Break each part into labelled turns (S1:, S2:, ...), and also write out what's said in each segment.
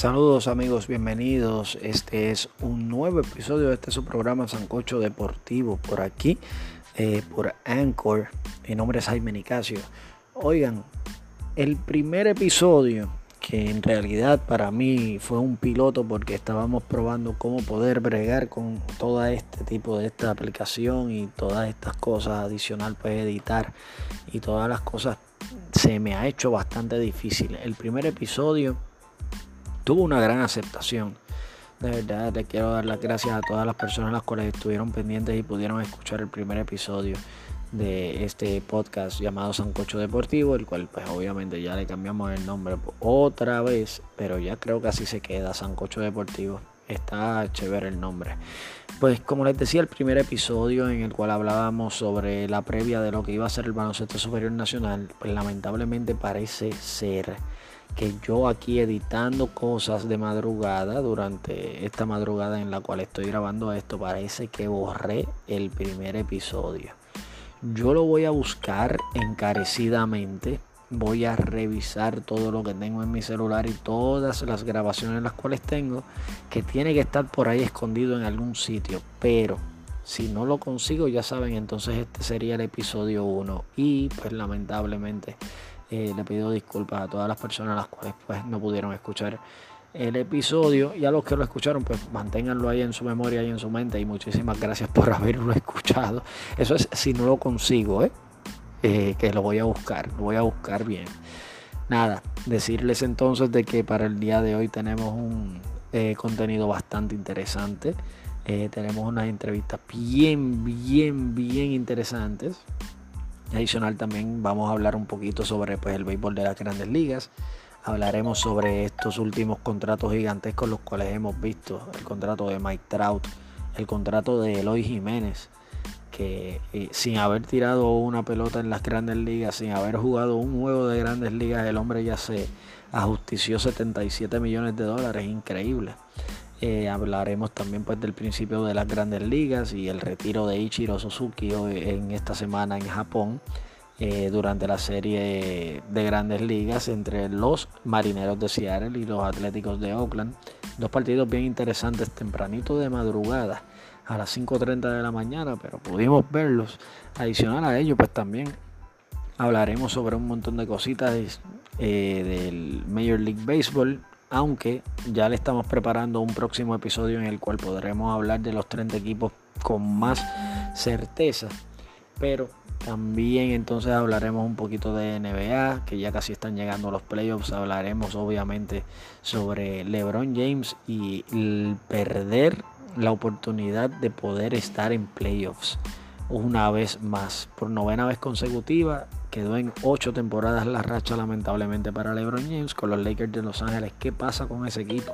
S1: Saludos amigos, bienvenidos. Este es un nuevo episodio de este su programa Sancocho Deportivo por aquí, eh, por Anchor. Mi nombre es Jaime Nicasio. Oigan, el primer episodio, que en realidad para mí fue un piloto porque estábamos probando cómo poder bregar con todo este tipo de esta aplicación y todas estas cosas adicional, pues editar y todas las cosas se me ha hecho bastante difícil. El primer episodio tuvo una gran aceptación. De verdad, te quiero dar las gracias a todas las personas las cuales estuvieron pendientes y pudieron escuchar el primer episodio de este podcast llamado Sancocho Deportivo, el cual pues obviamente ya le cambiamos el nombre otra vez, pero ya creo que así se queda, Sancocho Deportivo. Está chévere el nombre. Pues como les decía, el primer episodio en el cual hablábamos sobre la previa de lo que iba a ser el baloncesto superior nacional, pues lamentablemente parece ser que yo aquí editando cosas de madrugada durante esta madrugada en la cual estoy grabando esto parece que borré el primer episodio. Yo lo voy a buscar encarecidamente voy a revisar todo lo que tengo en mi celular y todas las grabaciones las cuales tengo que tiene que estar por ahí escondido en algún sitio pero si no lo consigo ya saben entonces este sería el episodio 1 y pues lamentablemente eh, le pido disculpas a todas las personas las cuales pues no pudieron escuchar el episodio. Y a los que lo escucharon pues manténganlo ahí en su memoria y en su mente. Y muchísimas gracias por haberlo escuchado. Eso es si no lo consigo ¿eh? Eh, que lo voy a buscar lo voy a buscar bien. Nada decirles entonces de que para el día de hoy tenemos un contenido bastante interesante. Tenemos unas entrevistas bien bien bien interesantes Adicional también vamos a hablar un poquito sobre pues, el béisbol de las grandes ligas. Hablaremos sobre estos últimos contratos gigantescos los cuales hemos visto. El contrato de Mike Trout, el contrato de Eloy Jiménez, que eh, sin haber tirado una pelota en las grandes ligas, sin haber jugado un juego de grandes ligas, el hombre ya se ajustició 77 millones de dólares. Increíble. Eh, hablaremos también pues del principio de las grandes ligas y el retiro de Ichiro Suzuki en esta semana en Japón eh, durante la serie de grandes ligas entre los marineros de Seattle y los atléticos de Oakland. Dos partidos bien interesantes tempranito de madrugada a las 5.30 de la mañana, pero pudimos verlos. Adicional a ello, pues también hablaremos sobre un montón de cositas eh, del Major League Baseball aunque ya le estamos preparando un próximo episodio en el cual podremos hablar de los 30 equipos con más certeza. Pero también entonces hablaremos un poquito de NBA, que ya casi están llegando los playoffs. Hablaremos obviamente sobre LeBron James y el perder la oportunidad de poder estar en playoffs una vez más. Por novena vez consecutiva Quedó en ocho temporadas la racha lamentablemente para LeBron James con los Lakers de Los Ángeles. ¿Qué pasa con ese equipo?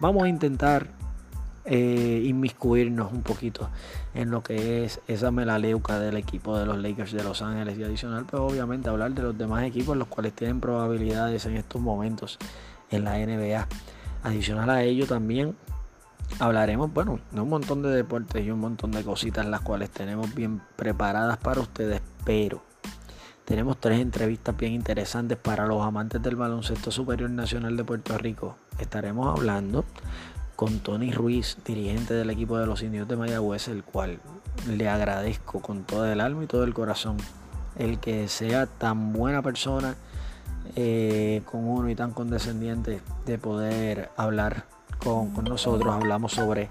S1: Vamos a intentar eh, inmiscuirnos un poquito en lo que es esa melaleuca del equipo de los Lakers de Los Ángeles y adicional, pues obviamente hablar de los demás equipos los cuales tienen probabilidades en estos momentos en la NBA. Adicional a ello también hablaremos, bueno, de un montón de deportes y un montón de cositas las cuales tenemos bien preparadas para ustedes, pero tenemos tres entrevistas bien interesantes para los amantes del baloncesto superior nacional de Puerto Rico. Estaremos hablando con Tony Ruiz, dirigente del equipo de los indios de Mayagüez, el cual le agradezco con todo el alma y todo el corazón el que sea tan buena persona eh, con uno y tan condescendiente de poder hablar con, con nosotros. Hablamos sobre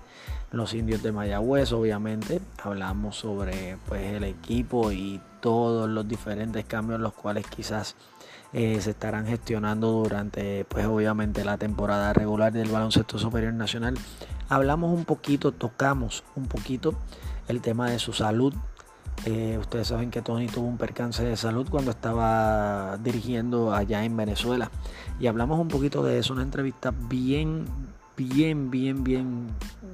S1: los indios de Mayagüez, obviamente. Hablamos sobre pues, el equipo y todos los diferentes cambios los cuales quizás eh, se estarán gestionando durante pues obviamente la temporada regular del baloncesto superior nacional. Hablamos un poquito tocamos un poquito el tema de su salud. Eh, ustedes saben que Tony tuvo un percance de salud cuando estaba dirigiendo allá en Venezuela. Y hablamos un poquito de eso una entrevista bien bien bien bien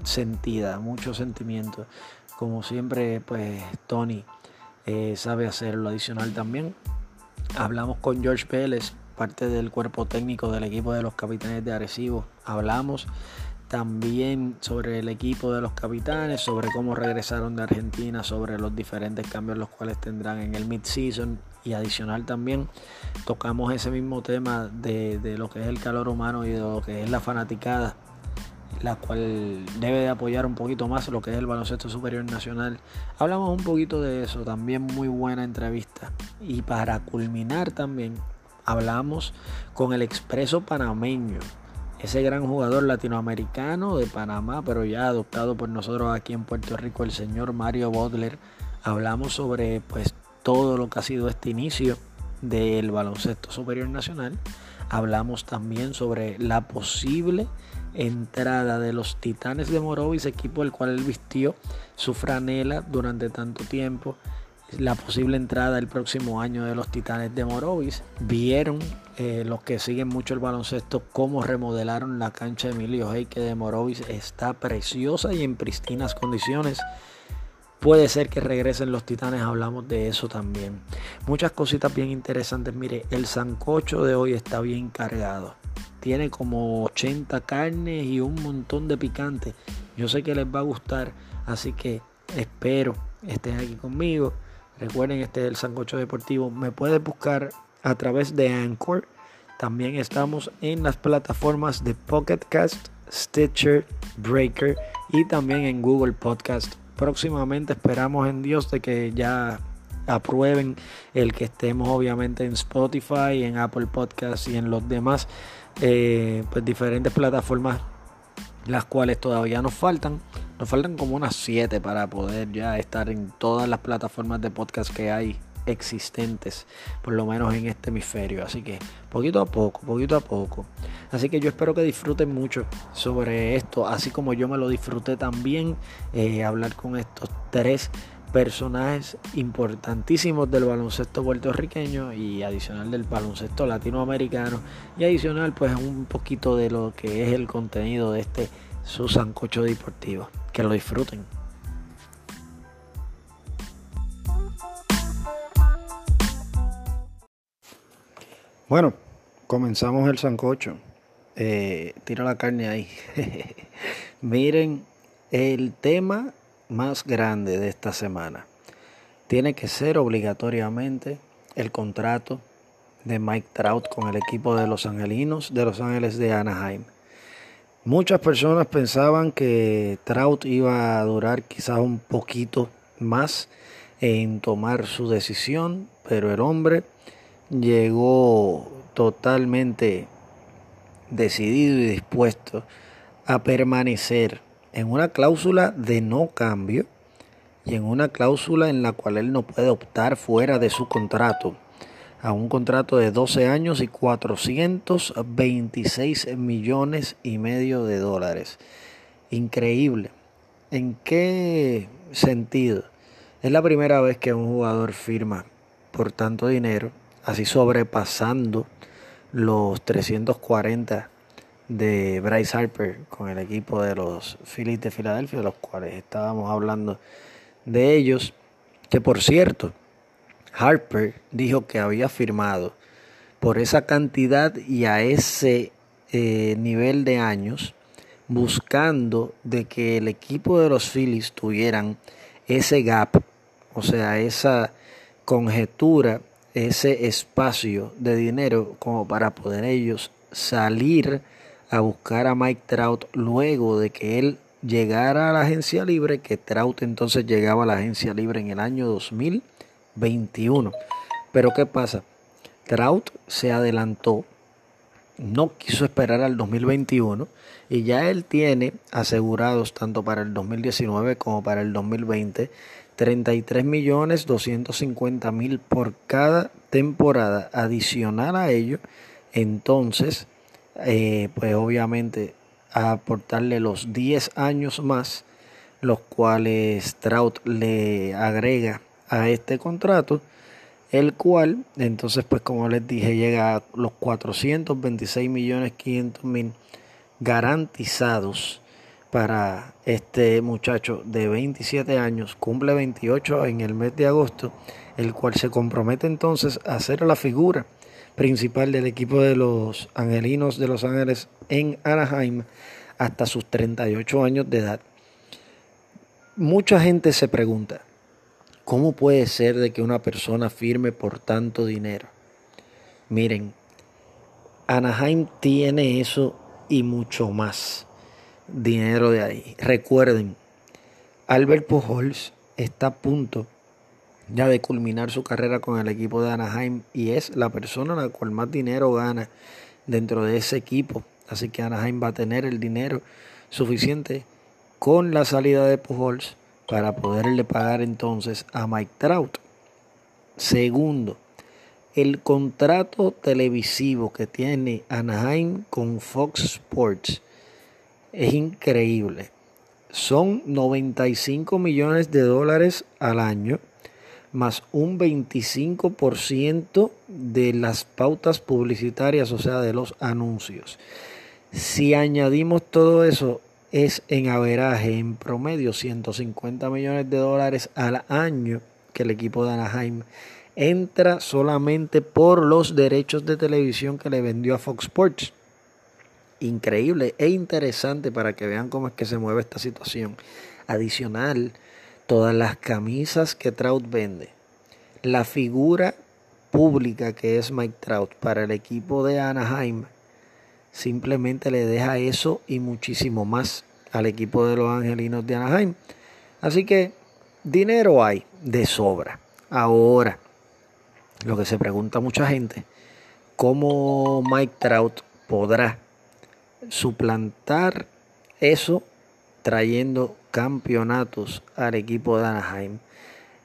S1: sentida mucho sentimiento. Como siempre pues Tony eh, sabe hacerlo adicional también. Hablamos con George Pérez, parte del cuerpo técnico del equipo de los capitanes de Arecibo. Hablamos también sobre el equipo de los capitanes, sobre cómo regresaron de Argentina, sobre los diferentes cambios los cuales tendrán en el mid-season y adicional también tocamos ese mismo tema de, de, lo que es el calor humano y de lo que es la fanaticada, la cual debe de apoyar un poquito más lo que es el baloncesto superior nacional. Hablamos un poquito de eso, también muy buena entrevista. Y para culminar también hablamos con el expreso panameño, ese gran jugador latinoamericano de Panamá, pero ya adoptado por nosotros aquí en Puerto Rico, el señor Mario Bodler. Hablamos sobre pues todo lo que ha sido este inicio del baloncesto superior nacional. Hablamos también sobre la posible entrada de los Titanes de Morovis, equipo el cual él vistió su franela durante tanto tiempo la posible entrada el próximo año de los Titanes de Morovis. Vieron eh, los que siguen mucho el baloncesto cómo remodelaron la cancha de Emilio Heike de Morovis. Está preciosa y en pristinas condiciones. Puede ser que regresen los titanes, hablamos de eso también. Muchas cositas bien interesantes. Mire, el sancocho de hoy está bien cargado. Tiene como 80 carnes y un montón de picante. Yo sé que les va a gustar, así que espero estén aquí conmigo Recuerden, este es el Sancocho Deportivo. Me puedes buscar a través de Anchor. También estamos en las plataformas de Pocket Cast, Stitcher, Breaker y también en Google Podcast. Próximamente esperamos en Dios de que ya aprueben el que estemos obviamente en Spotify, en Apple Podcast y en los demás eh, pues diferentes plataformas las cuales todavía nos faltan. Nos faltan como unas 7 para poder ya estar en todas las plataformas de podcast que hay existentes, por lo menos en este hemisferio. Así que poquito a poco, poquito a poco. Así que yo espero que disfruten mucho sobre esto, así como yo me lo disfruté también, eh, hablar con estos tres personajes importantísimos del baloncesto puertorriqueño y adicional del baloncesto latinoamericano y adicional pues un poquito de lo que es el contenido de este su sancocho deportivo. Que lo disfruten. Bueno, comenzamos el sancocho. Eh, tira la carne ahí. Miren, el tema más grande de esta semana tiene que ser obligatoriamente el contrato de Mike Trout con el equipo de los Angelinos de Los Ángeles de Anaheim. Muchas personas pensaban que Trout iba a durar quizás un poquito más en tomar su decisión, pero el hombre llegó totalmente decidido y dispuesto a permanecer en una cláusula de no cambio y en una cláusula en la cual él no puede optar fuera de su contrato a un contrato de 12 años y 426 millones y medio de dólares. Increíble. ¿En qué sentido? Es la primera vez que un jugador firma por tanto dinero, así sobrepasando los 340 de Bryce Harper con el equipo de los Phillies de Filadelfia, de los cuales estábamos hablando de ellos, que por cierto, Harper dijo que había firmado por esa cantidad y a ese eh, nivel de años, buscando de que el equipo de los Phillies tuvieran ese gap, o sea, esa conjetura, ese espacio de dinero como para poder ellos salir a buscar a Mike Trout luego de que él llegara a la agencia libre, que Trout entonces llegaba a la agencia libre en el año 2021. Pero ¿qué pasa? Trout se adelantó, no quiso esperar al 2021 y ya él tiene asegurados tanto para el 2019 como para el 2020 33 millones 250 mil por cada temporada. Adicional a ello, entonces eh, pues obviamente aportarle los 10 años más, los cuales Trout le agrega a este contrato, el cual entonces pues como les dije llega a los 426 millones 500 mil garantizados para este muchacho de 27 años, cumple 28 en el mes de agosto, el cual se compromete entonces a hacer la figura principal del equipo de los Angelinos de Los Ángeles en Anaheim hasta sus 38 años de edad. Mucha gente se pregunta, ¿cómo puede ser de que una persona firme por tanto dinero? Miren, Anaheim tiene eso y mucho más dinero de ahí. Recuerden, Albert Pujols está a punto ya de culminar su carrera con el equipo de Anaheim y es la persona la cual más dinero gana dentro de ese equipo. Así que Anaheim va a tener el dinero suficiente con la salida de Pujols para poderle pagar entonces a Mike Trout. Segundo, el contrato televisivo que tiene Anaheim con Fox Sports es increíble. Son 95 millones de dólares al año más un 25% de las pautas publicitarias, o sea, de los anuncios. Si añadimos todo eso, es en averaje, en promedio, 150 millones de dólares al año que el equipo de Anaheim entra solamente por los derechos de televisión que le vendió a Fox Sports. Increíble e interesante para que vean cómo es que se mueve esta situación. Adicional, todas las camisas que Trout vende, la figura pública que es Mike Trout para el equipo de Anaheim, simplemente le deja eso y muchísimo más al equipo de los Angelinos de Anaheim. Así que dinero hay de sobra. Ahora, lo que se pregunta mucha gente, ¿cómo Mike Trout podrá suplantar eso trayendo campeonatos al equipo de Anaheim.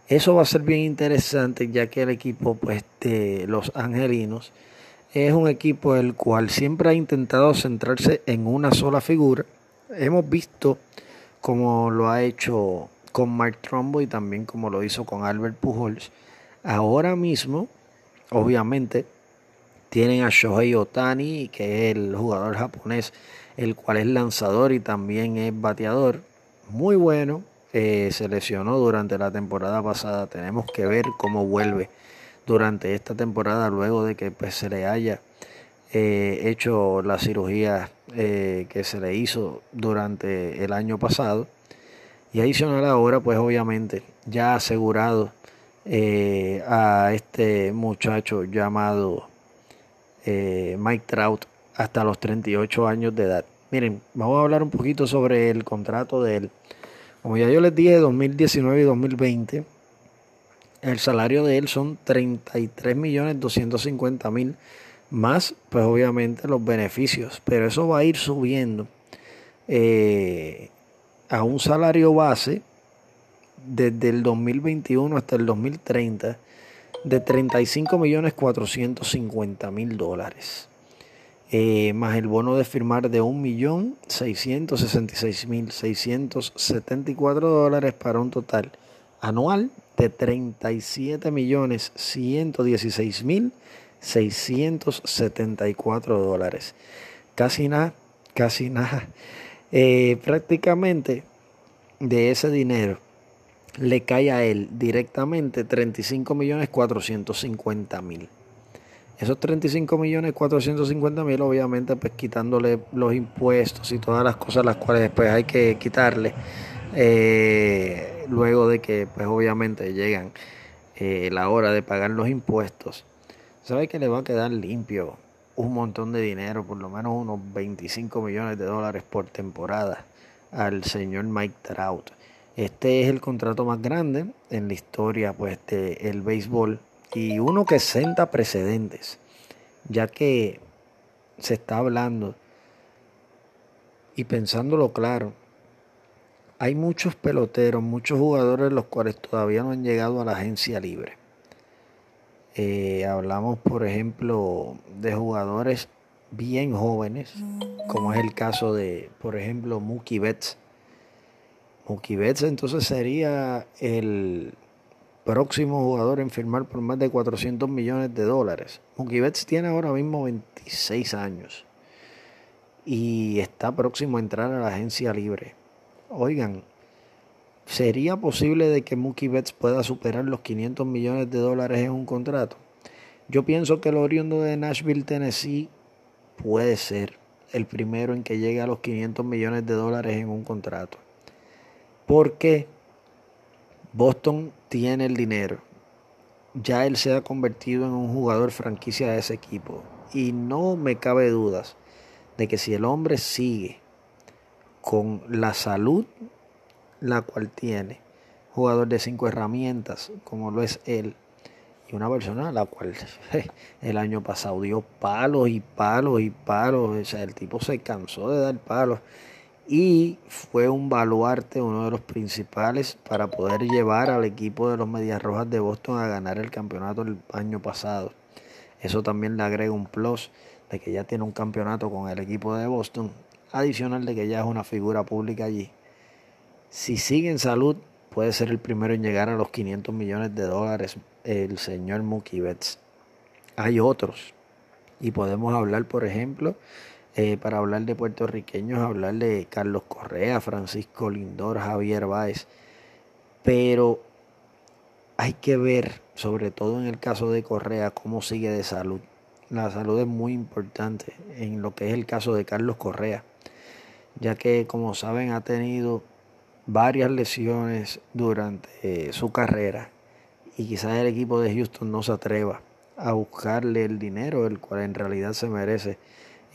S1: Eso va a ser bien interesante ya que el equipo pues, de los Angelinos es un equipo el cual siempre ha intentado centrarse en una sola figura. Hemos visto como lo ha hecho con Mark Trumbo y también como lo hizo con Albert Pujols. Ahora mismo, obviamente, tienen a Shohei Otani, que es el jugador japonés, el cual es lanzador y también es bateador muy bueno. se lesionó durante la temporada pasada. Tenemos que ver cómo vuelve durante esta temporada luego de que pues, se le haya eh, hecho la cirugía eh, que se le hizo durante el año pasado. Y adicional ahora, pues obviamente, ya asegurado eh, a este muchacho llamado Mike Trout hasta los 38 años de edad. Miren, vamos a hablar un poquito sobre el contrato de él. Como ya yo les dije, 2019 y 2020, el salario de él son 33 millones 250 mil más, pues obviamente los beneficios, pero eso va a ir subiendo eh, a un salario base desde el 2021 hasta el 2030 de 35 millones 450 mil dólares. Eh, más el bono de firmar de 1.666.674 dólares para un total anual de 37.116.674 dólares. Casi nada, casi nada. Eh, prácticamente de ese dinero le cae a él directamente 35.450.000. Esos 35 millones 450 mil, obviamente, pues quitándole los impuestos y todas las cosas las cuales después hay que quitarle, eh, luego de que, pues obviamente, llegan eh, la hora de pagar los impuestos, sabe que le va a quedar limpio un montón de dinero, por lo menos unos 25 millones de dólares por temporada al señor Mike Trout. Este es el contrato más grande en la historia pues, del béisbol y uno que senta precedentes, ya que se está hablando y pensándolo claro, hay muchos peloteros, muchos jugadores los cuales todavía no han llegado a la agencia libre. Eh, hablamos, por ejemplo, de jugadores bien jóvenes, como es el caso de, por ejemplo, Mookie Betts. Mookie Betts entonces sería el próximo jugador en firmar por más de 400 millones de dólares. Mookie Betts tiene ahora mismo 26 años y está próximo a entrar a la agencia libre. Oigan, ¿sería posible de que Mookie Betts pueda superar los 500 millones de dólares en un contrato? Yo pienso que el oriundo de Nashville, Tennessee, puede ser. el primero en que llegue a los 500 millones de dólares en un contrato. Porque Boston tiene el dinero. Ya él se ha convertido en un jugador franquicia de ese equipo. Y no me cabe dudas de que si el hombre sigue con la salud la cual tiene, jugador de cinco herramientas como lo es él, y una persona a la cual el año pasado dio palos y palos y palos, o sea, el tipo se cansó de dar palos y fue un baluarte, uno de los principales para poder llevar al equipo de los Medias Rojas de Boston a ganar el campeonato el año pasado. Eso también le agrega un plus de que ya tiene un campeonato con el equipo de Boston, adicional de que ya es una figura pública allí. Si sigue en salud, puede ser el primero en llegar a los 500 millones de dólares el señor Mookie Betts. Hay otros. Y podemos hablar, por ejemplo, eh, para hablar de puertorriqueños, hablar de Carlos Correa, Francisco Lindor, Javier Báez. Pero hay que ver, sobre todo en el caso de Correa, cómo sigue de salud. La salud es muy importante en lo que es el caso de Carlos Correa, ya que como saben ha tenido varias lesiones durante eh, su carrera y quizás el equipo de Houston no se atreva a buscarle el dinero, el cual en realidad se merece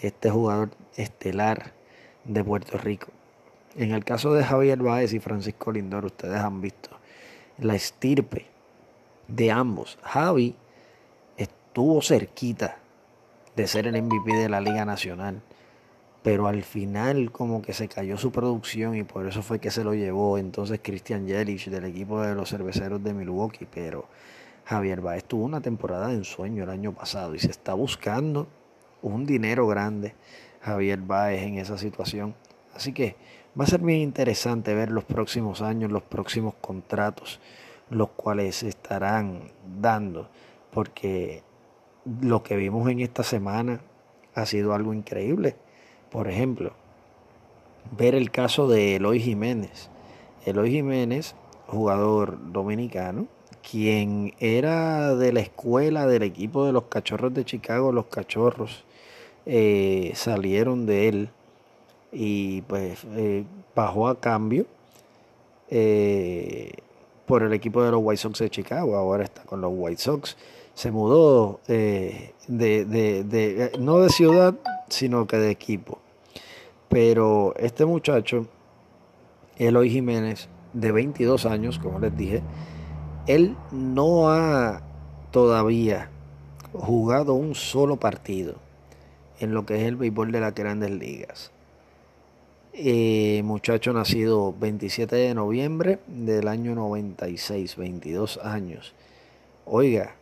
S1: este jugador estelar de Puerto Rico. En el caso de Javier Báez y Francisco Lindor, ustedes han visto la estirpe de ambos. Javi estuvo cerquita de ser el MVP de la Liga Nacional pero al final como que se cayó su producción y por eso fue que se lo llevó entonces Christian Yelich del equipo de los cerveceros de Milwaukee, pero Javier Baez tuvo una temporada de ensueño el año pasado y se está buscando un dinero grande Javier Baez en esa situación. Así que va a ser bien interesante ver los próximos años, los próximos contratos, los cuales se estarán dando, porque lo que vimos en esta semana ha sido algo increíble. Por ejemplo, ver el caso de Eloy Jiménez. Eloy Jiménez, jugador dominicano, quien era de la escuela del equipo de los cachorros de Chicago, los cachorros eh, salieron de él y pues eh, bajó a cambio eh, por el equipo de los White Sox de Chicago, ahora está con los White Sox. Se mudó de, de, no de ciudad, sino que de equipo. Pero este muchacho, Eloy Jiménez, de 22 años, como les dije, él no ha todavía jugado un solo partido en lo que es el béisbol de las grandes ligas. Eh, muchacho nacido 27 de noviembre del año 96, 22 años. Oiga,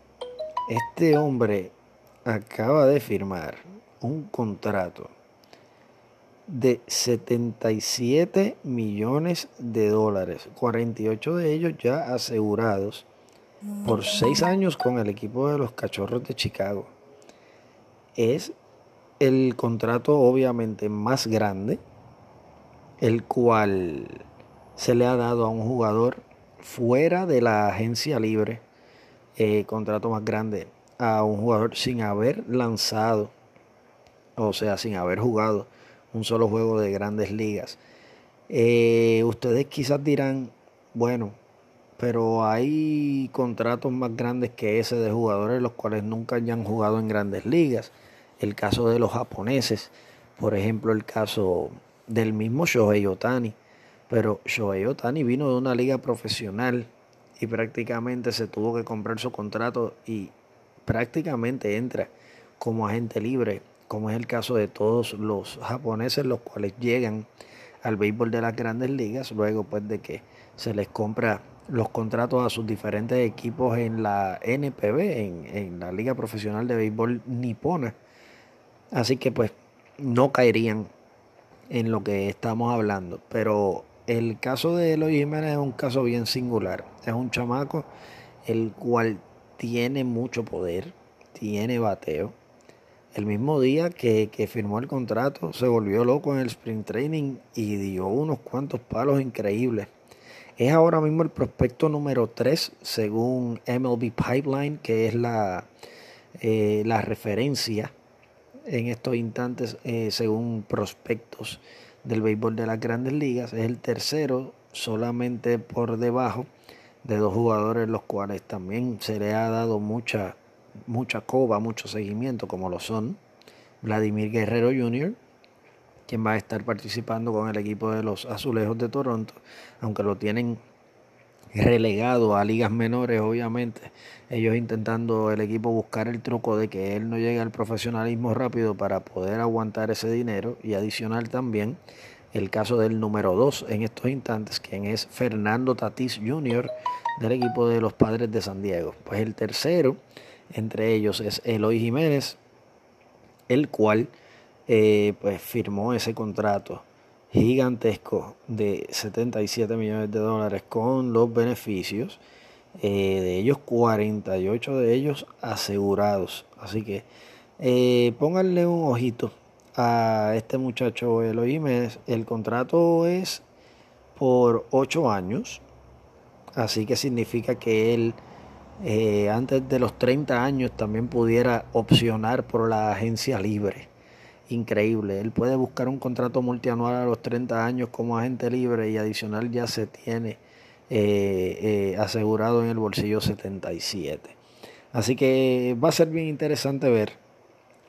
S1: este hombre acaba de firmar un contrato de 77 millones de dólares, 48 de ellos ya asegurados por seis años con el equipo de los Cachorros de Chicago. Es el contrato obviamente más grande, el cual se le ha dado a un jugador fuera de la agencia libre, eh, contrato más grande a un jugador sin haber lanzado, o sea, sin haber jugado un solo juego de grandes ligas. Eh, ustedes quizás dirán, bueno, pero hay contratos más grandes que ese de jugadores los cuales nunca hayan jugado en grandes ligas. El caso de los japoneses, por ejemplo, el caso del mismo Shohei Otani. Pero Shohei Otani vino de una liga profesional y prácticamente se tuvo que comprar su contrato y prácticamente entra como agente libre como es el caso de todos los japoneses, los cuales llegan al béisbol de las grandes ligas, luego pues de que se les compra los contratos a sus diferentes equipos en la NPB, en, en la Liga Profesional de Béisbol Nipona. Así que pues no caerían en lo que estamos hablando. Pero el caso de Eloy Jiménez es un caso bien singular. Es un chamaco el cual tiene mucho poder, tiene bateo, el mismo día que, firmó el contrato, se volvió loco en el sprint training y dio unos cuantos palos increíbles. Es ahora mismo el prospecto número 3 según MLB Pipeline, que es la, eh, la referencia en estos instantes eh, según prospectos del béisbol de las grandes ligas. Es el tercero solamente por debajo de dos jugadores los cuales también se le ha dado mucha, mucha coba, mucho seguimiento como lo son Vladimir Guerrero Jr., quien va a estar participando con el equipo de los Azulejos de Toronto, aunque lo tienen relegado a ligas menores, obviamente. Ellos intentando el equipo buscar el truco de que él no llegue al profesionalismo rápido para poder aguantar ese dinero y adicional también el caso del número 2 en estos instantes, quien es Fernando Tatis Jr. del equipo de los Padres de San Diego. Pues el tercero entre ellos es Eloy Jiménez, el cual eh, pues firmó ese contrato gigantesco de 77 millones de dólares con los beneficios, eh, de ellos 48 de ellos asegurados. Así que eh, pónganle un ojito a este muchacho Jiménez. El contrato es por 8 años, así que significa que él eh, antes de los 30 años también pudiera opcionar por la agencia libre increíble. Él puede buscar un contrato multianual a los 30 años como agente libre y adicional ya se tiene eh, eh, asegurado en el bolsillo 77. Así que va a ser bien interesante ver,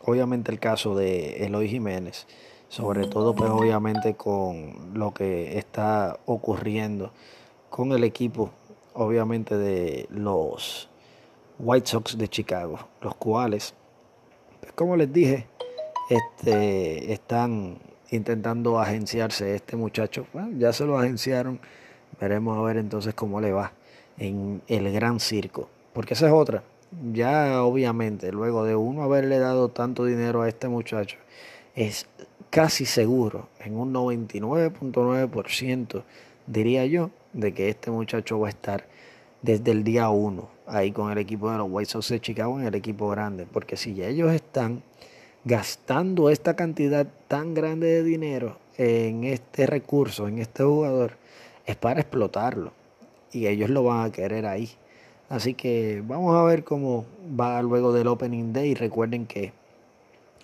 S1: obviamente, el caso de Eloy Jiménez, sobre todo, pues, obviamente, con lo que está ocurriendo con el equipo, obviamente, de los White Sox de Chicago, los cuales, pues, como les dije, este, están intentando agenciarse este muchacho. ya se lo agenciaron. Veremos a ver entonces cómo le va en el gran circo. Porque esa es otra. Ya obviamente, luego de uno haberle dado tanto dinero a este muchacho, es casi seguro, en un 99.9%, diría yo, de que este muchacho va a estar desde el día 1 ahí con el equipo de los White Sox de Chicago en el equipo grande. Porque si ya ellos están gastando esta cantidad tan grande de dinero en este recurso, en este jugador, es para explotarlo. Y ellos lo van a querer ahí. Así que vamos a ver cómo va luego del Opening Day. Recuerden que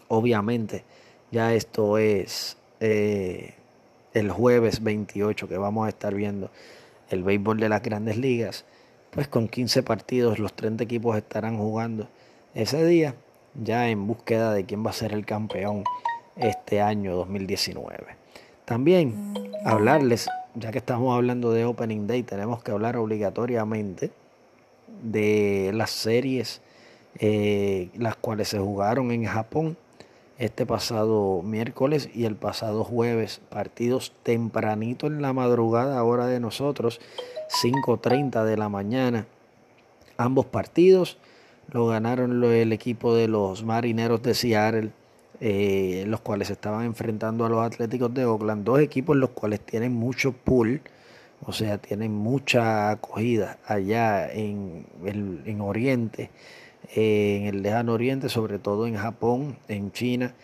S1: obviamente ya esto es eh, el jueves 28 que vamos a estar viendo el béisbol de las grandes ligas. Pues con 15 partidos los 30 equipos estarán jugando ese día ya en búsqueda de quién va a ser el campeón este año 2019. También hablarles, ya que estamos hablando de Opening Day, tenemos que hablar obligatoriamente de las series eh, las cuales se jugaron en Japón este pasado miércoles y el pasado jueves, partidos tempranito en la madrugada, hora de nosotros, 5.30 de la mañana, ambos partidos lo ganaron el equipo de los Marineros de Seattle, eh, los cuales estaban enfrentando a los Atléticos de Oakland. Dos equipos los cuales tienen mucho pull, o sea, tienen mucha acogida allá en, en Oriente, eh, en el lejano Oriente, sobre todo en Japón, en China,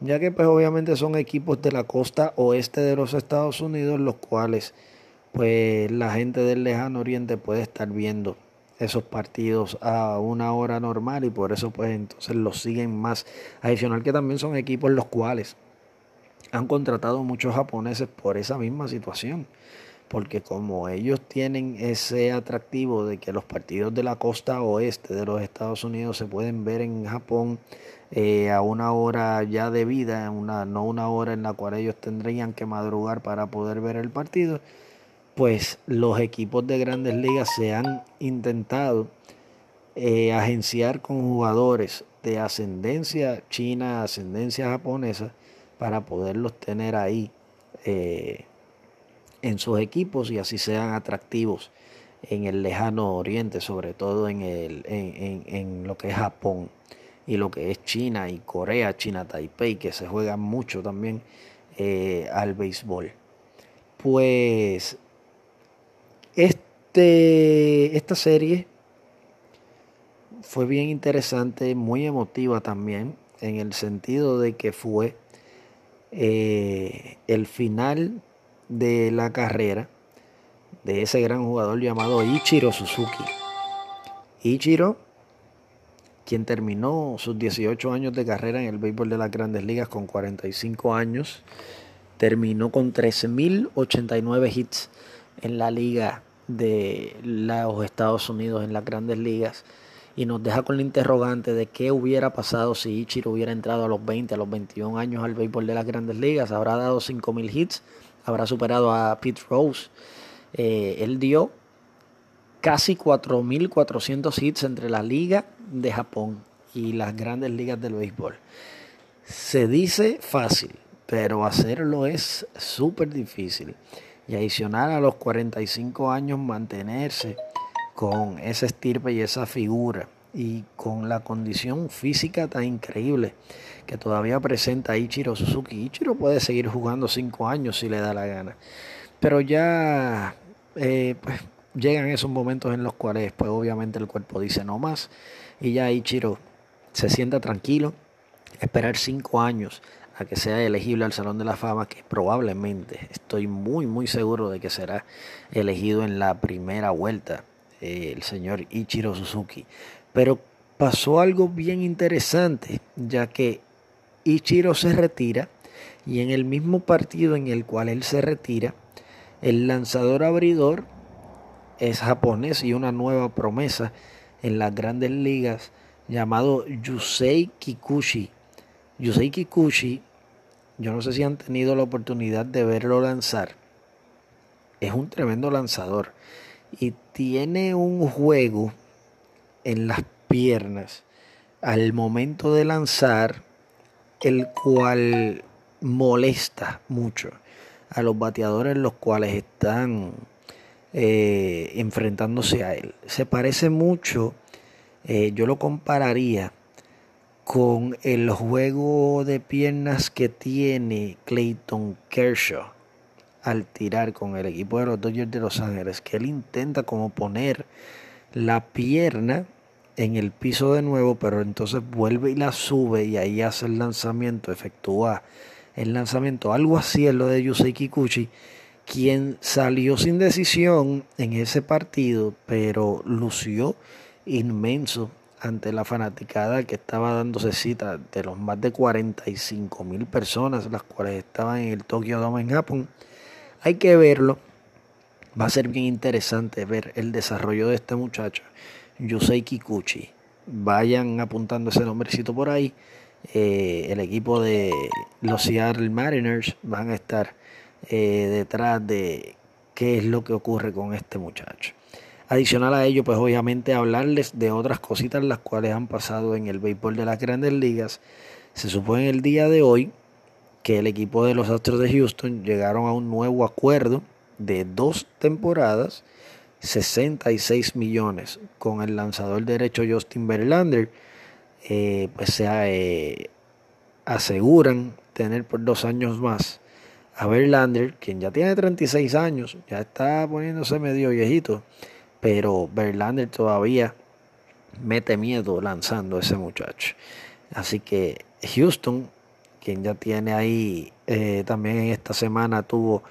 S1: ya que pues obviamente son equipos de la costa oeste de los Estados Unidos, los cuales pues la gente del lejano Oriente puede estar viendo esos partidos a una hora normal y por eso pues entonces los siguen más. Adicional que también son equipos los cuales han contratado muchos japoneses por esa misma situación. Porque como ellos tienen ese atractivo de que los partidos de la costa oeste de los Estados Unidos se pueden ver en Japón eh, a una hora ya de vida, una, no una hora en la cual ellos tendrían que madrugar para poder ver el partido, pues los equipos de grandes ligas se han intentado eh, agenciar con jugadores de ascendencia china, ascendencia japonesa, para poderlos tener ahí eh, en sus equipos y así sean atractivos en el lejano oriente, sobre todo en, lo que es Japón y lo que es China y Corea, China Taipei, que se juegan mucho también eh, al béisbol. Pues este, esta serie fue bien interesante, muy emotiva también, en el sentido de que fue eh, el final de la carrera de ese gran jugador llamado Ichiro Suzuki. Ichiro, quien terminó sus 18 años de carrera en el béisbol de las grandes ligas con 45 años, terminó con 13.089 hits en la liga de los Estados Unidos en las grandes ligas y nos deja con la interrogante de qué hubiera pasado si Ichiro hubiera entrado a los 20, a los 21 años al béisbol de las grandes ligas. Habrá dado 5.000 hits, habrá superado a Pete Rose. Eh, él dio casi 4.400 hits entre la liga de Japón y las grandes ligas del béisbol. Se dice fácil, pero hacerlo es súper difícil. Y adicional a los 45 años mantenerse con esa estirpe y esa figura y con la condición física tan increíble que todavía presenta Ichiro Suzuki. Ichiro puede seguir jugando 5 años si le da la gana. Pero ya eh, pues, llegan esos momentos en los cuales pues obviamente el cuerpo dice no más y ya Ichiro se sienta tranquilo, esperar 5 años a que sea elegible al Salón de la Fama, que probablemente estoy muy, muy seguro de que será elegido en la primera vuelta eh, el señor Ichiro Suzuki. Pero pasó algo bien interesante, ya que Ichiro se retira y en el mismo partido en el cual él se retira, el lanzador abridor es japonés y una nueva promesa en las grandes ligas llamado Yusei Kikuchi. Yusei Kikuchi yo no sé si han tenido la oportunidad de verlo lanzar. Es un tremendo lanzador y tiene un juego en las piernas al momento de lanzar el cual molesta mucho a los bateadores los cuales están eh, enfrentándose a él. Se parece mucho, eh, yo lo compararía con el juego de piernas que tiene Clayton Kershaw al tirar con el equipo de los Dodgers de Los Ángeles, que él intenta como poner la pierna en el piso de nuevo, pero entonces vuelve y la sube y ahí hace el lanzamiento, efectúa el lanzamiento. Algo así es lo de Yusei Kikuchi, quien salió sin decisión en ese partido, pero lució inmenso ante la fanaticada que estaba dándose cita de los más de 45 mil personas, las cuales estaban en el Tokyo Dome en Japón. Hay que verlo. Va a ser bien interesante ver el desarrollo de este muchacho, Yusei Kikuchi. Vayan apuntando ese nombrecito por ahí. Eh, el equipo de los Seattle Mariners van a estar eh, detrás de qué es lo que ocurre con este muchacho. Adicional a ello, pues obviamente hablarles de otras cositas las cuales han pasado en el béisbol de las grandes ligas. Se supone el día de hoy que el equipo de los Astros de Houston llegaron a un nuevo acuerdo de dos temporadas, 66 millones, con el lanzador derecho Justin Verlander. Eh, pues se eh, aseguran tener por dos años más a Verlander, quien ya tiene 36 años, ya está poniéndose medio viejito pero Verlander todavía mete miedo lanzando a ese muchacho. Así que Houston, quien ya tiene ahí, eh, también esta semana tuvo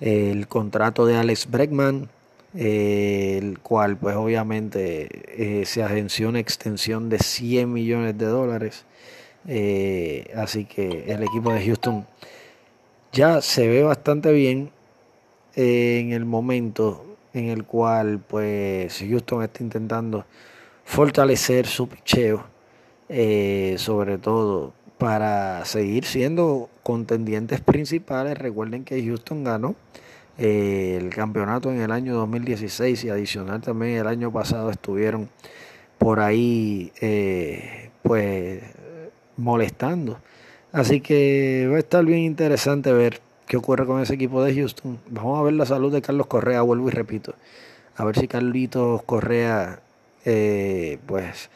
S1: eh, el contrato de Alex Bregman, eh, el cual pues obviamente se agenció una extensión de 100 millones de dólares. así que el equipo de Houston ya se ve bastante bien en el momento en el cual pues Houston está intentando fortalecer su picheo, eh, sobre todo para seguir siendo contendientes principales. Recuerden que Houston ganó eh, el campeonato en el año 2016 y adicional también el año pasado estuvieron por ahí eh, pues molestando. Así que va a estar bien interesante ver qué ocurre con ese equipo de Houston. Vamos a ver la salud de Carlos Correa, vuelvo y repito. A ver si Carlitos Correa eh, pues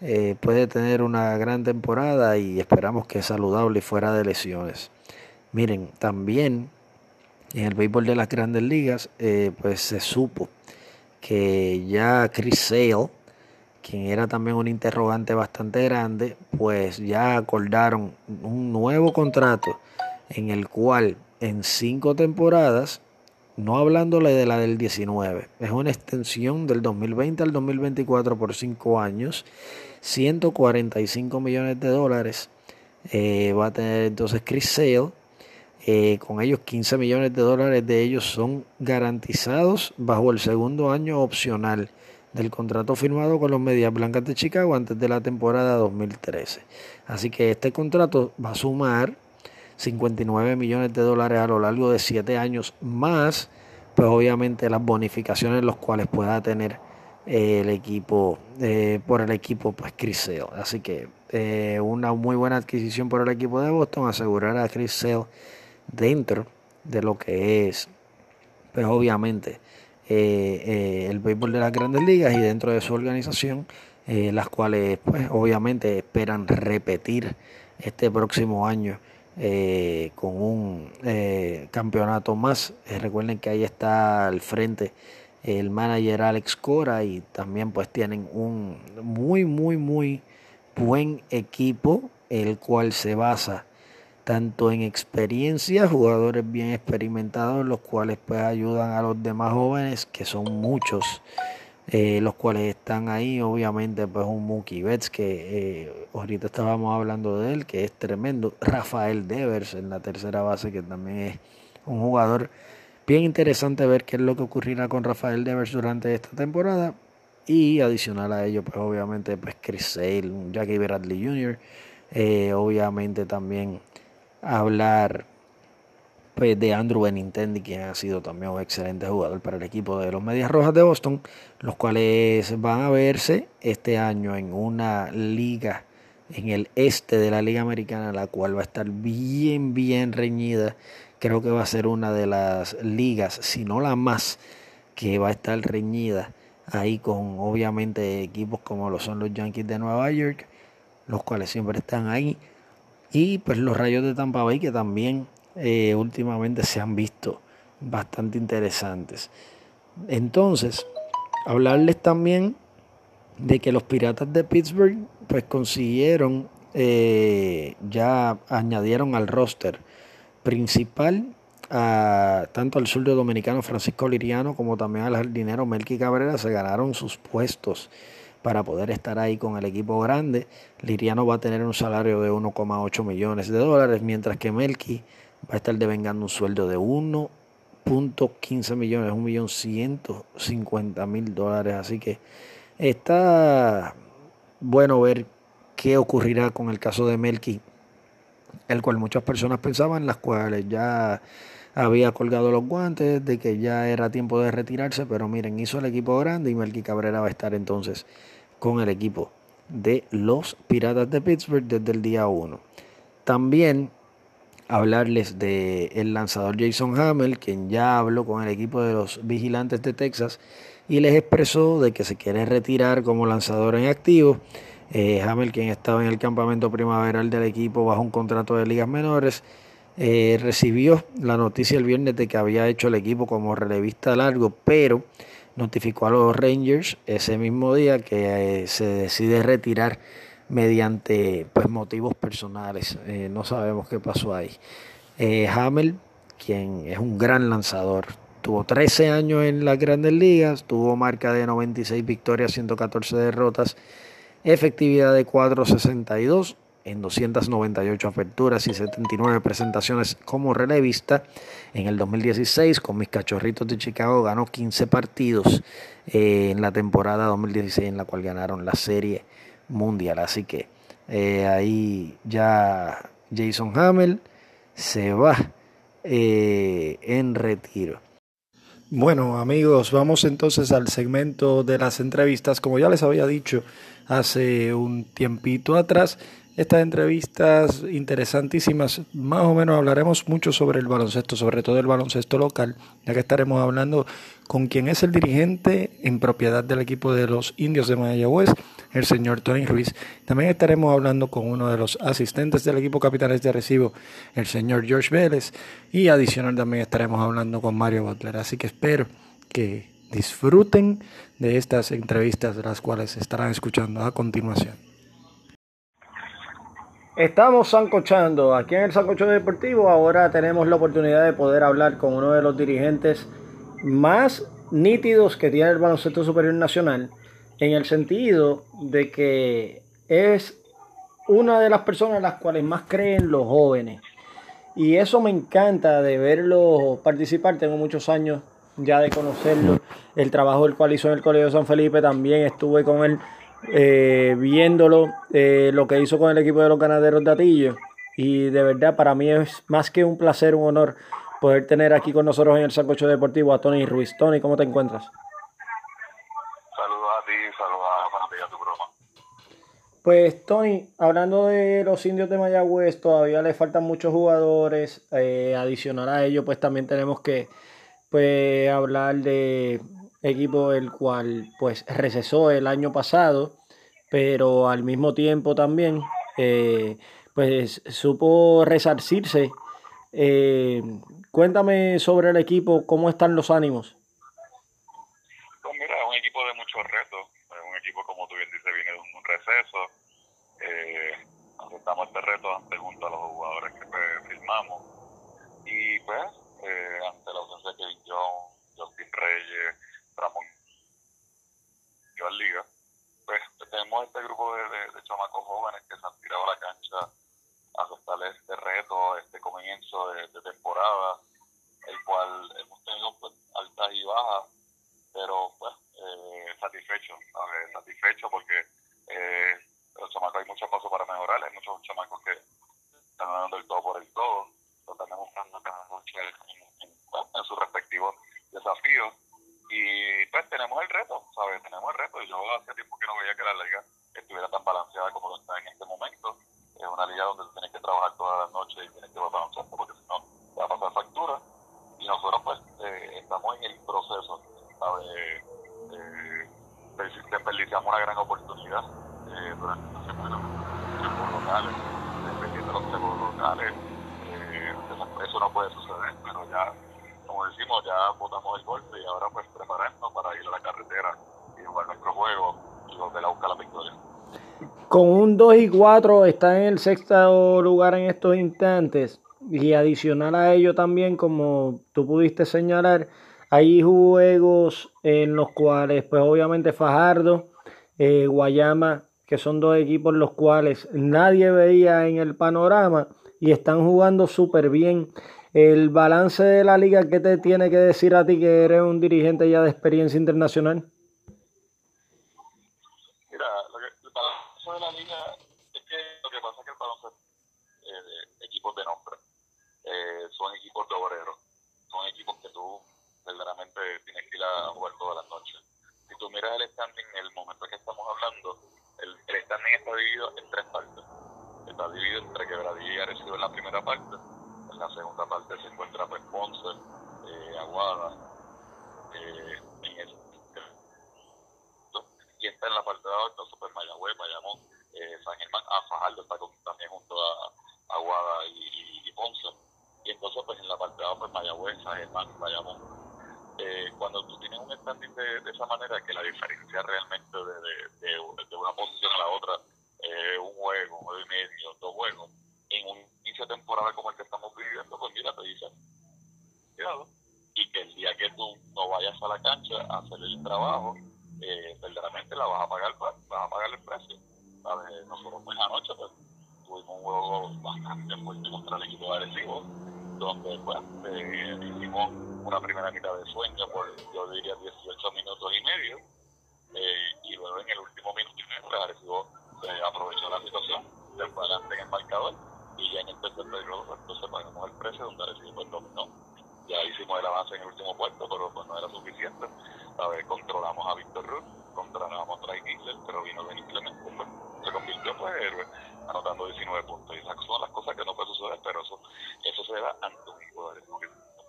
S1: eh, puede tener una gran temporada y esperamos que es saludable y fuera de lesiones. Miren, también en el béisbol de las grandes ligas eh, pues se supo que ya Chris Sale, quien era también un interrogante bastante grande, pues ya acordaron un nuevo contrato en el cual en cinco temporadas no hablándole de la del 19, es una extensión del 2020 al 2024 por 5 años, 145 millones de dólares. Eh, va a tener entonces Chris Sale. Eh, con ellos 15 millones de dólares de ellos son garantizados bajo el segundo año opcional del contrato firmado con los Medias Blancas de Chicago antes de la temporada 2013. Así que este contrato va a sumar 59 millones de dólares a lo largo de 7 años más, pues obviamente las bonificaciones los cuales pueda tener eh, el equipo eh, por el equipo pues Chris Sale. Así que eh, una muy buena adquisición por el equipo de Boston, asegurar a Chris Sale dentro de lo que es pues obviamente el béisbol de las grandes ligas y dentro de su organización las cuales pues obviamente esperan repetir este próximo año eh, con un eh, campeonato más. Eh, recuerden que ahí está al frente el manager Alex Cora y también pues tienen un muy muy muy buen equipo el cual se basa tanto en experiencia, jugadores bien experimentados, los cuales pues ayudan a los demás jóvenes, que son muchos, eh, los cuales están ahí, obviamente, pues un Mookie Betts, que eh, ahorita estábamos hablando de él, que es tremendo, Rafael Devers en la tercera base, que también es un jugador bien interesante ver qué es lo que ocurrirá con Rafael Devers durante esta temporada, y adicional a ello, pues obviamente, pues Chris Sale, Jackie Bradley Jr., eh, obviamente también hablar pues, de Andrew Benintendi, quien ha sido también un excelente jugador para el equipo de los Medias Rojas de Boston, los cuales van a verse este año en una liga en el este de la Liga Americana, la cual va a estar bien, bien reñida. Creo que va a ser una de las ligas, si no la más, que va a estar reñida ahí con obviamente equipos como lo son los Yankees de Nueva York, los cuales siempre están ahí, y pues los Rayos de Tampa Bay que también eh, últimamente se han visto bastante interesantes. Entonces, hablarles también de que los Piratas de Pittsburgh pues consiguieron, eh, ya añadieron al roster principal a, tanto al surdo dominicano Francisco Liriano como también al jardinero Melky Cabrera se ganaron sus puestos para poder estar ahí con el equipo grande. Liriano va a tener un salario de 1,8 millones de dólares, mientras que Melky va a estar devengando un sueldo de 1.15 millones, 1.150.000 dólares. Así que está bueno ver qué ocurrirá con el caso de Melky, el cual muchas personas pensaban, las cuales ya había colgado los guantes, de que ya era tiempo de retirarse, pero miren, hizo el equipo grande y Melky Cabrera va a estar entonces con el equipo de los Piratas de Pittsburgh desde el día 1. También hablarles del el lanzador Jason Hamel, quien ya habló con el equipo de los vigilantes de Texas y les expresó de que se quiere retirar como lanzador en activo. Eh, Hamel, quien estaba en el campamento primaveral del equipo bajo un contrato de ligas menores, eh, recibió la noticia el viernes de que había hecho el equipo como relevista largo, pero notificó a los Rangers ese mismo día que eh, se decide retirar mediante pues, motivos personales. Eh, no sabemos qué pasó ahí. Eh, Hamel, quien es un gran lanzador, tuvo 13 años en las grandes ligas, tuvo marca de 96 victorias, 114 derrotas, efectividad de 462 en 298 aperturas y 79 presentaciones como relevista. En el 2016, con mis cachorritos de Chicago, ganó 15 partidos eh, en la temporada 2016, en la cual ganaron la serie mundial. Así que eh, ahí ya Jason Hamel se va eh, en retiro. Bueno amigos, vamos entonces al segmento de las entrevistas. Como ya les había dicho hace un tiempito atrás, estas entrevistas interesantísimas. Más o menos hablaremos mucho sobre el baloncesto, sobre todo el baloncesto local, ya que estaremos hablando con quien es el dirigente en propiedad del equipo de los indios de Mayagüez, el señor Tony Ruiz. También estaremos hablando con uno de los asistentes del equipo Capitanes de Recibo, el señor George Vélez. Y adicional también estaremos hablando con Mario Butler. Así que espero que disfruten de estas entrevistas, las cuales estarán escuchando a continuación. Estamos sancochando aquí en el Sancocho Deportivo. Ahora tenemos la oportunidad de poder hablar con uno de los dirigentes más nítidos que tiene el baloncesto superior nacional, en el sentido de que es una de las personas las cuales más creen los jóvenes. Y eso me encanta de verlo participar. Tengo muchos años ya de conocerlo. El trabajo el cual hizo en el Colegio de San Felipe también estuve con él eh, viéndolo, eh, lo que hizo con el equipo de los ganaderos de Atillo. Y de verdad para mí es más que un placer, un honor poder tener aquí con nosotros en el Sancocho Deportivo a Tony Ruiz. Tony, ¿cómo te encuentras?
S2: Saludos a tu.
S1: Pues Tony, hablando de los indios de Mayagüez, todavía le faltan muchos jugadores. Eh, adicional a ello, pues también tenemos que pues, hablar de equipo el cual pues recesó el año pasado, pero al mismo tiempo también eh, pues supo resarcirse eh, cuéntame sobre el equipo, cómo están los ánimos.
S2: Pues mira, es un equipo de muchos retos, es un equipo como tú bien dices, viene de un receso. Eh, aceptamos este reto ante junto a los jugadores que pues, firmamos. Y pues, eh, ante la ausencia de Kevin Jones, Justin Reyes, Ramón Joan Liga, pues tenemos este grupo de, de, de chamacos jóvenes que se han tirado a la cancha aceptarle este reto, este comienzo de, temporada, el cual hemos tenido pues, altas y bajas, pero pues eh, satisfecho, satisfecho porque eh, los chamacos hay muchos pasos para mejorar, hay muchos chamacos que están dando el todo por el todo, lo están demostrando cada noche en, en, pues, en sus respectivos desafíos y pues tenemos el reto, ¿sabes? Tenemos el reto y yo hace tiempo que no veía que la liga estuviera tan balanceada como lo está en este momento es una liga donde tienes que trabajar todas las noches y tienes que bajar un porque si no te va a pasar factura. Y nosotros pues eh, estamos en el proceso ¿sabes? Eh, desperdiciamos una gran oportunidad eh, durante esta semana los locales, dependiendo de los seguros locales. Eh, eso no puede suceder, pero ya, como decimos, ya botamos el golpe y ahora pues prepararnos para ir a la carretera y jugar nuestro juego y volver a buscar la victoria.
S1: Con un 2 y 4 está en el sexto lugar en estos instantes. Y adicional a ello también, como tú pudiste señalar, hay juegos en los cuales, pues obviamente Fajardo, eh, Guayama, que son dos equipos los cuales nadie veía en el panorama y están jugando súper bien. El balance de la liga, ¿qué te tiene que decir a ti que eres un dirigente ya de experiencia internacional?
S2: de la liga es que lo que pasa es que el baloncesto eh, equipos de nombre eh, son equipos de obreros son equipos que tú verdaderamente tienes que ir a jugar todas las noches. Si tú miras el standing en el momento que estamos hablando el, el standing está dividido en tres partes. Está dividido entre Quebradilla y Arecibo en la primera parte. En la segunda parte se encuentra pues Ponce eh, Aguada eh, en el y está en la parte de abajo, Super Mayagüez, Bayamón, eh, San Germán, a ah, Fajardo está también junto a Aguada y, y, Ponce. Y entonces, pues en la parte de abajo, pues Mayagüez, San Germán, Bayamón. Eh, cuando tú tienes un standing de, de, esa manera, que la diferencia realmente de, de, de una posición a la otra es un juego, un juego y medio, dos juegos, en un inicio de temporada como el que estamos viviendo, pues mira, te dicen, cuidado, y que el día que tú no vayas a la cancha a hacer el trabajo, eh, verdaderamente la vas a pagar, pues, vas a pagar el precio. ¿sabes? Nosotros pues anoche pues, tuvimos un juego bastante fuerte contra el equipo de Arecibo, donde pues eh, hicimos una primera mitad de sueño por yo diría 18 minutos y medio, eh, y luego en el último minuto y medio pues, Arecibo eh, aprovechó la situación, del balance en el marcador, y ya en el tercer periodo pues, entonces pagamos el precio donde Arecibo pues dominó ya hicimos el avance en el último puerto, pero pues no era suficiente. A ver, controlamos a Víctor Ruth, controlamos a Trey Hitler, pero vino Benny Clemente, pues, se convirtió pues héroe, anotando 19 puntos. Y esas son las cosas que no puede suceder, pero eso, eso se da ante un equipo de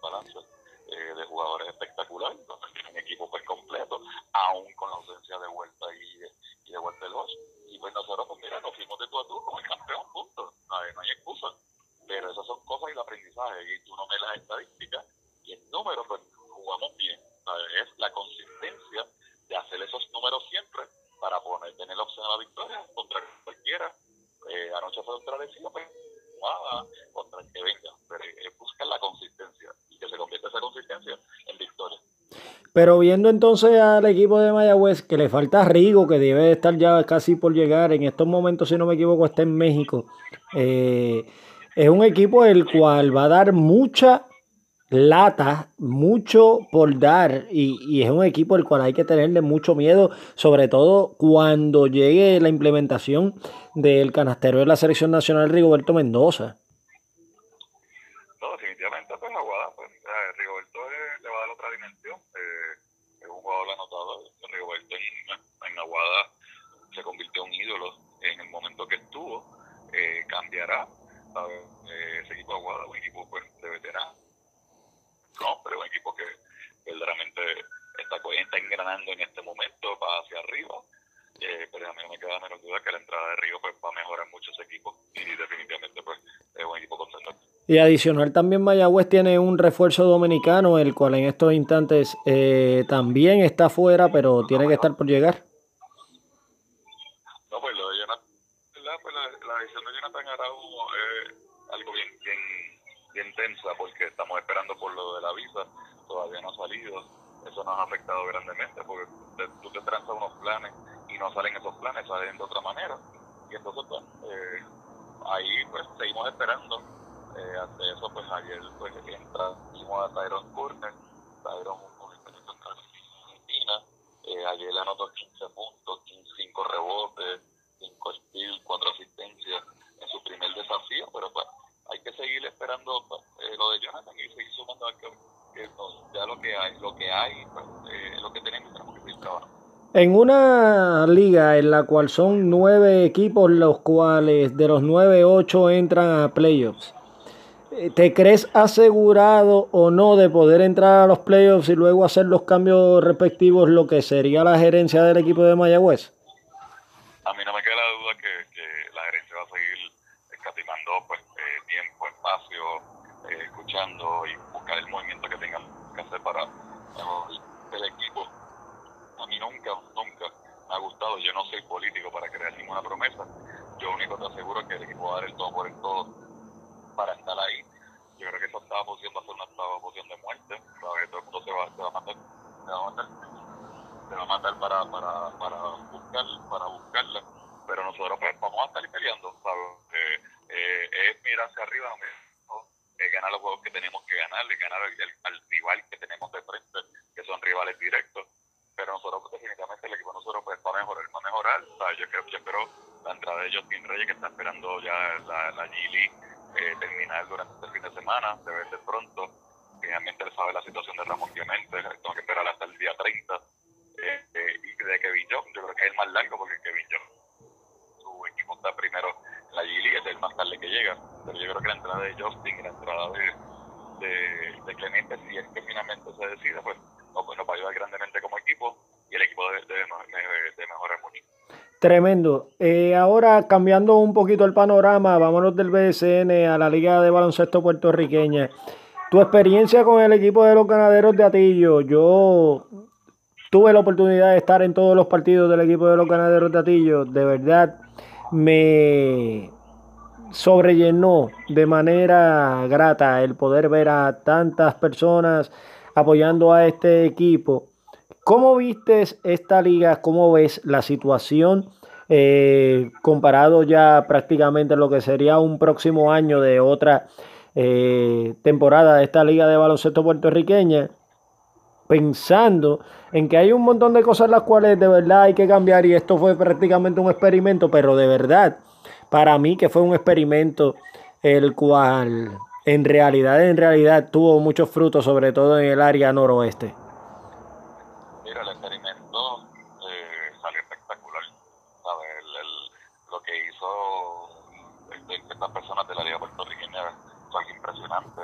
S2: balance eh, de jugadores espectaculares, donde tiene un equipo pues completo, aún con la ausencia de vuelta y de, y de vuelta de los. Y pues nosotros, pues mira, nos fuimos de tú a tú como el campeón, punto. No hay, no hay excusa pero esas son cosas y el aprendizaje, y tú no me las estadísticas y el número, pues jugamos bien. Es la consistencia de hacer esos números siempre para poner, tener la opción a la victoria contra cualquiera. Eh, anoche fue contra el pues jugaba contra el que venga, pero es buscar la consistencia y que se convierta esa consistencia en victoria.
S1: Pero viendo entonces al equipo de Mayagüez, que le falta Rigo, que debe estar ya casi por llegar, en estos momentos, si no me equivoco, está en México. Eh, es un equipo el cual va a dar mucha lata, mucho por dar, y, y, es un equipo el cual hay que tenerle mucho miedo, sobre todo cuando llegue la implementación del canastero de la selección nacional Rigoberto Mendoza.
S2: se convirtió en un ídolo en el momento que estuvo, eh, cambiará. Eh, ese equipo de Aguada, un equipo pues, de veteranos, no, pero un equipo que verdaderamente está, está engranando en este momento, va hacia arriba. Eh, pero a mí no me queda menos duda que la entrada de Río pues, va a mejorar mucho ese equipo y definitivamente pues, es un equipo contento.
S1: Y adicional también Mayagüez tiene un refuerzo dominicano, el cual en estos instantes eh, también está fuera, pero tiene que estar por llegar.
S2: porque estamos esperando por lo de la visa, todavía no ha salido. Eso nos ha afectado grandemente porque tú te trazas unos planes y no salen esos planes, salen de otra manera. Y entonces, pues, eh, ahí pues seguimos esperando. Eh, ante eso, pues ayer pues entra, hicimos a Tyron Turner, Tyron un Argentina, eh, ayer le anotó 15 puntos, 5 rebotes, 5 steals, 4 asistencias en su primer desafío, pero pues hay que seguir esperando pues, eh, lo de Jonathan y seguir sumando a que, que ya lo que hay, lo que hay, pues, eh, lo que tenemos, tenemos que seguir trabajando.
S1: En una liga en la cual son nueve equipos, los cuales de los nueve, ocho entran a playoffs. Eh, ¿Te crees asegurado o no de poder entrar a los playoffs y luego hacer los cambios respectivos, lo que sería la gerencia del equipo de Mayagüez
S2: queda la duda que, que la gerencia va a seguir escatimando pues, eh, tiempo, espacio, eh, escuchando y buscar el movimiento que tengan que hacer para el equipo. A mí nunca, nunca me ha gustado, yo no soy político para crear ninguna promesa, yo único te aseguro que el equipo va a dar el todo por el todo para estar ahí. Yo creo que esa octava posición va a ser una octava posición de muerte, ¿sabes? todo el mundo se va, se va a matar, se va a matar, se va a matar para, para, para buscar, para buscarla, pero nosotros pues vamos a estar peleando, ¿sabes? Eh, eh, es mirar hacia arriba, es ganar los juegos que tenemos que ganar, es ganar al, rival que tenemos de frente, que son rivales directos. Pero nosotros, definitivamente, el equipo de nosotros pues, va a mejorar, va a mejorar. Yo, creo, yo espero la entrada de Justin Reyes, que está esperando ya la, la G eh, terminar durante este fin de semana, debe ser pronto. Finalmente él sabe la situación de Ramón Clemente, tengo que esperar hasta el día 30. Eh, eh, y de Kevin Jones, yo creo que es el más largo porque Kevin Jones, su equipo está primero la G es el más tarde que llega. Pero yo creo que la entrada de Justin y la entrada de, de, Clemente, si es que finalmente se decide, pues, pues nos, va a ayudar grandemente como equipo y el equipo debe, de mejorar mucho.
S1: Tremendo. Eh, ahora cambiando un poquito el panorama, vámonos del BSN a la Liga de Baloncesto Puertorriqueña. Tu experiencia con el equipo de los ganaderos de Atillo, yo tuve la oportunidad de estar en todos los partidos del equipo de los ganaderos de Atillo, de verdad me sobrellenó de manera grata el poder ver a tantas personas apoyando a este equipo. ¿Cómo viste esta liga? ¿Cómo ves la situación eh, comparado ya prácticamente lo que sería un próximo año de otra eh, temporada de esta liga de baloncesto puertorriqueña? pensando en que hay un montón de cosas las cuales de verdad hay que cambiar y esto fue prácticamente un experimento, pero de verdad, para mí que fue un experimento el cual en realidad, en realidad tuvo muchos frutos, sobre todo en el área noroeste.
S2: Mira, el experimento eh, salió espectacular. lo que hizo este, estas personas de la Liga Puertorriqueña fue impresionante.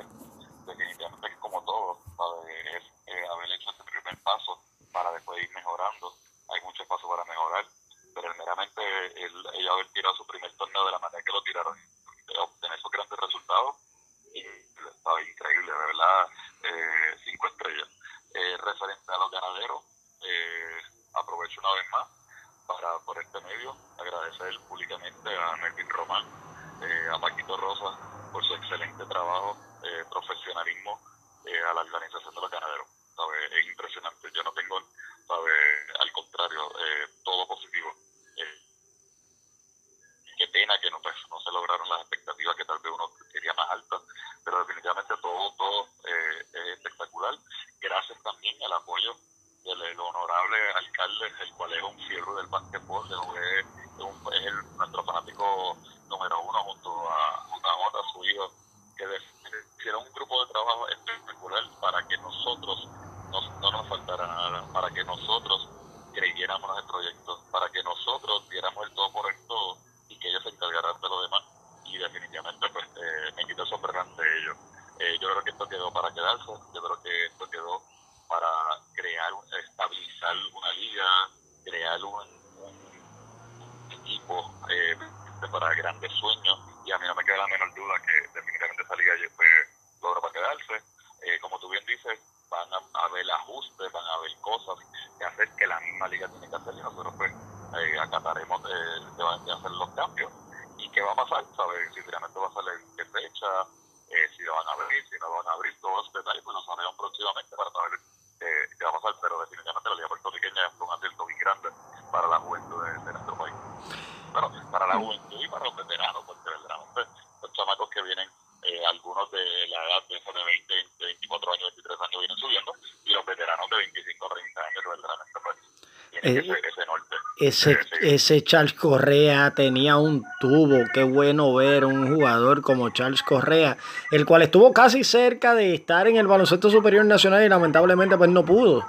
S2: Ese, ese, norte.
S1: Ese, ese Charles Correa tenía un tubo, qué bueno ver un jugador como Charles Correa, el cual estuvo casi cerca de estar en el baloncesto superior nacional y lamentablemente pues no pudo.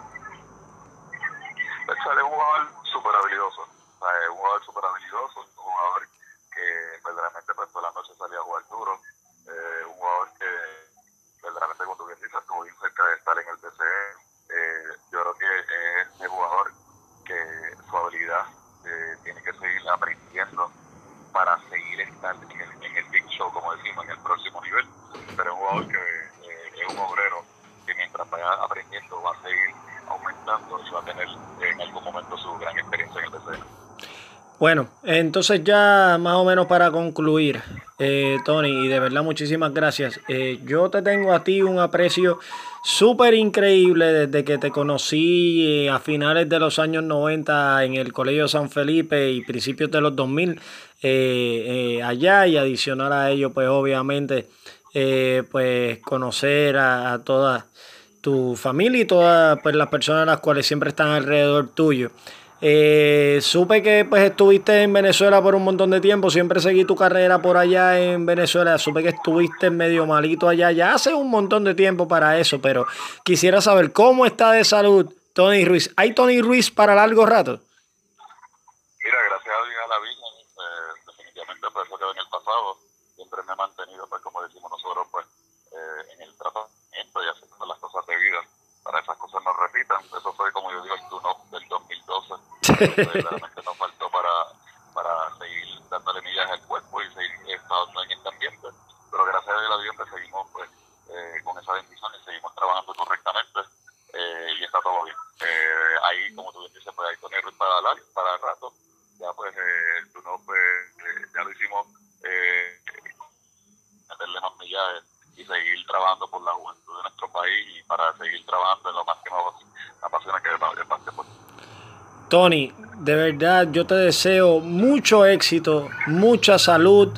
S2: Pues sale un jugador súper habilidoso, un jugador súper habilidoso, un jugador que verdaderamente pues toda la noche salía a jugar duro, eh, un jugador que verdaderamente cuando bien dices estuvo bien cerca de estar en el TCE. Eh, yo creo que es ese jugador que su habilidad eh, tiene que seguir aprendiendo para seguir estando en el, en el big show, como decimos, en el próximo nivel. Pero es un jugador que eh, es un obrero que mientras vaya aprendiendo va a seguir aumentando y va a tener en algún momento su gran experiencia en el TCE.
S1: Bueno, entonces ya más o menos para concluir, eh, Tony, y de verdad muchísimas gracias. Eh, yo te tengo a ti un aprecio súper increíble desde que te conocí eh, a finales de los años 90 en el Colegio San Felipe y principios de los 2000 allá y adicional a ello, pues obviamente, pues conocer a, a toda tu familia y todas pues, las personas las cuales siempre están alrededor tuyo. Eh, supe que pues estuviste en Venezuela por un montón de tiempo, siempre seguí tu carrera por allá en Venezuela, supe que estuviste medio malito allá, ya hace un montón de tiempo para eso, pero quisiera saber cómo está de salud Tony Ruiz. ¿Hay Tony Ruiz para largo rato?
S2: Mira, gracias a la Virgen, eh, definitivamente pues eso quedó en el pasado, siempre me he mantenido pues como decimos nosotros pues eh, en el tratamiento y haciendo las cosas debidas para esas cosas no repitan. Eso fue, como yo digo, 2012. realmente nos faltó para, para seguir dándole millaje al cuerpo y seguir estando en este ambiente. Pero gracias a Dios pues, seguimos pues, eh, con esa bendición y seguimos trabajando correctamente eh, y está todo bien. Eh, ahí, como tú bien dices, pues hay tener para, la, para el rato. Ya pues eh, el turno pues, eh, ya lo hicimos eh, meterle más millaje y seguir trabajando por la juventud de nuestro país y para seguir trabajando en lo más que nos apasiona que es el básquetbol.
S1: Tony, de verdad yo te deseo mucho éxito, mucha salud.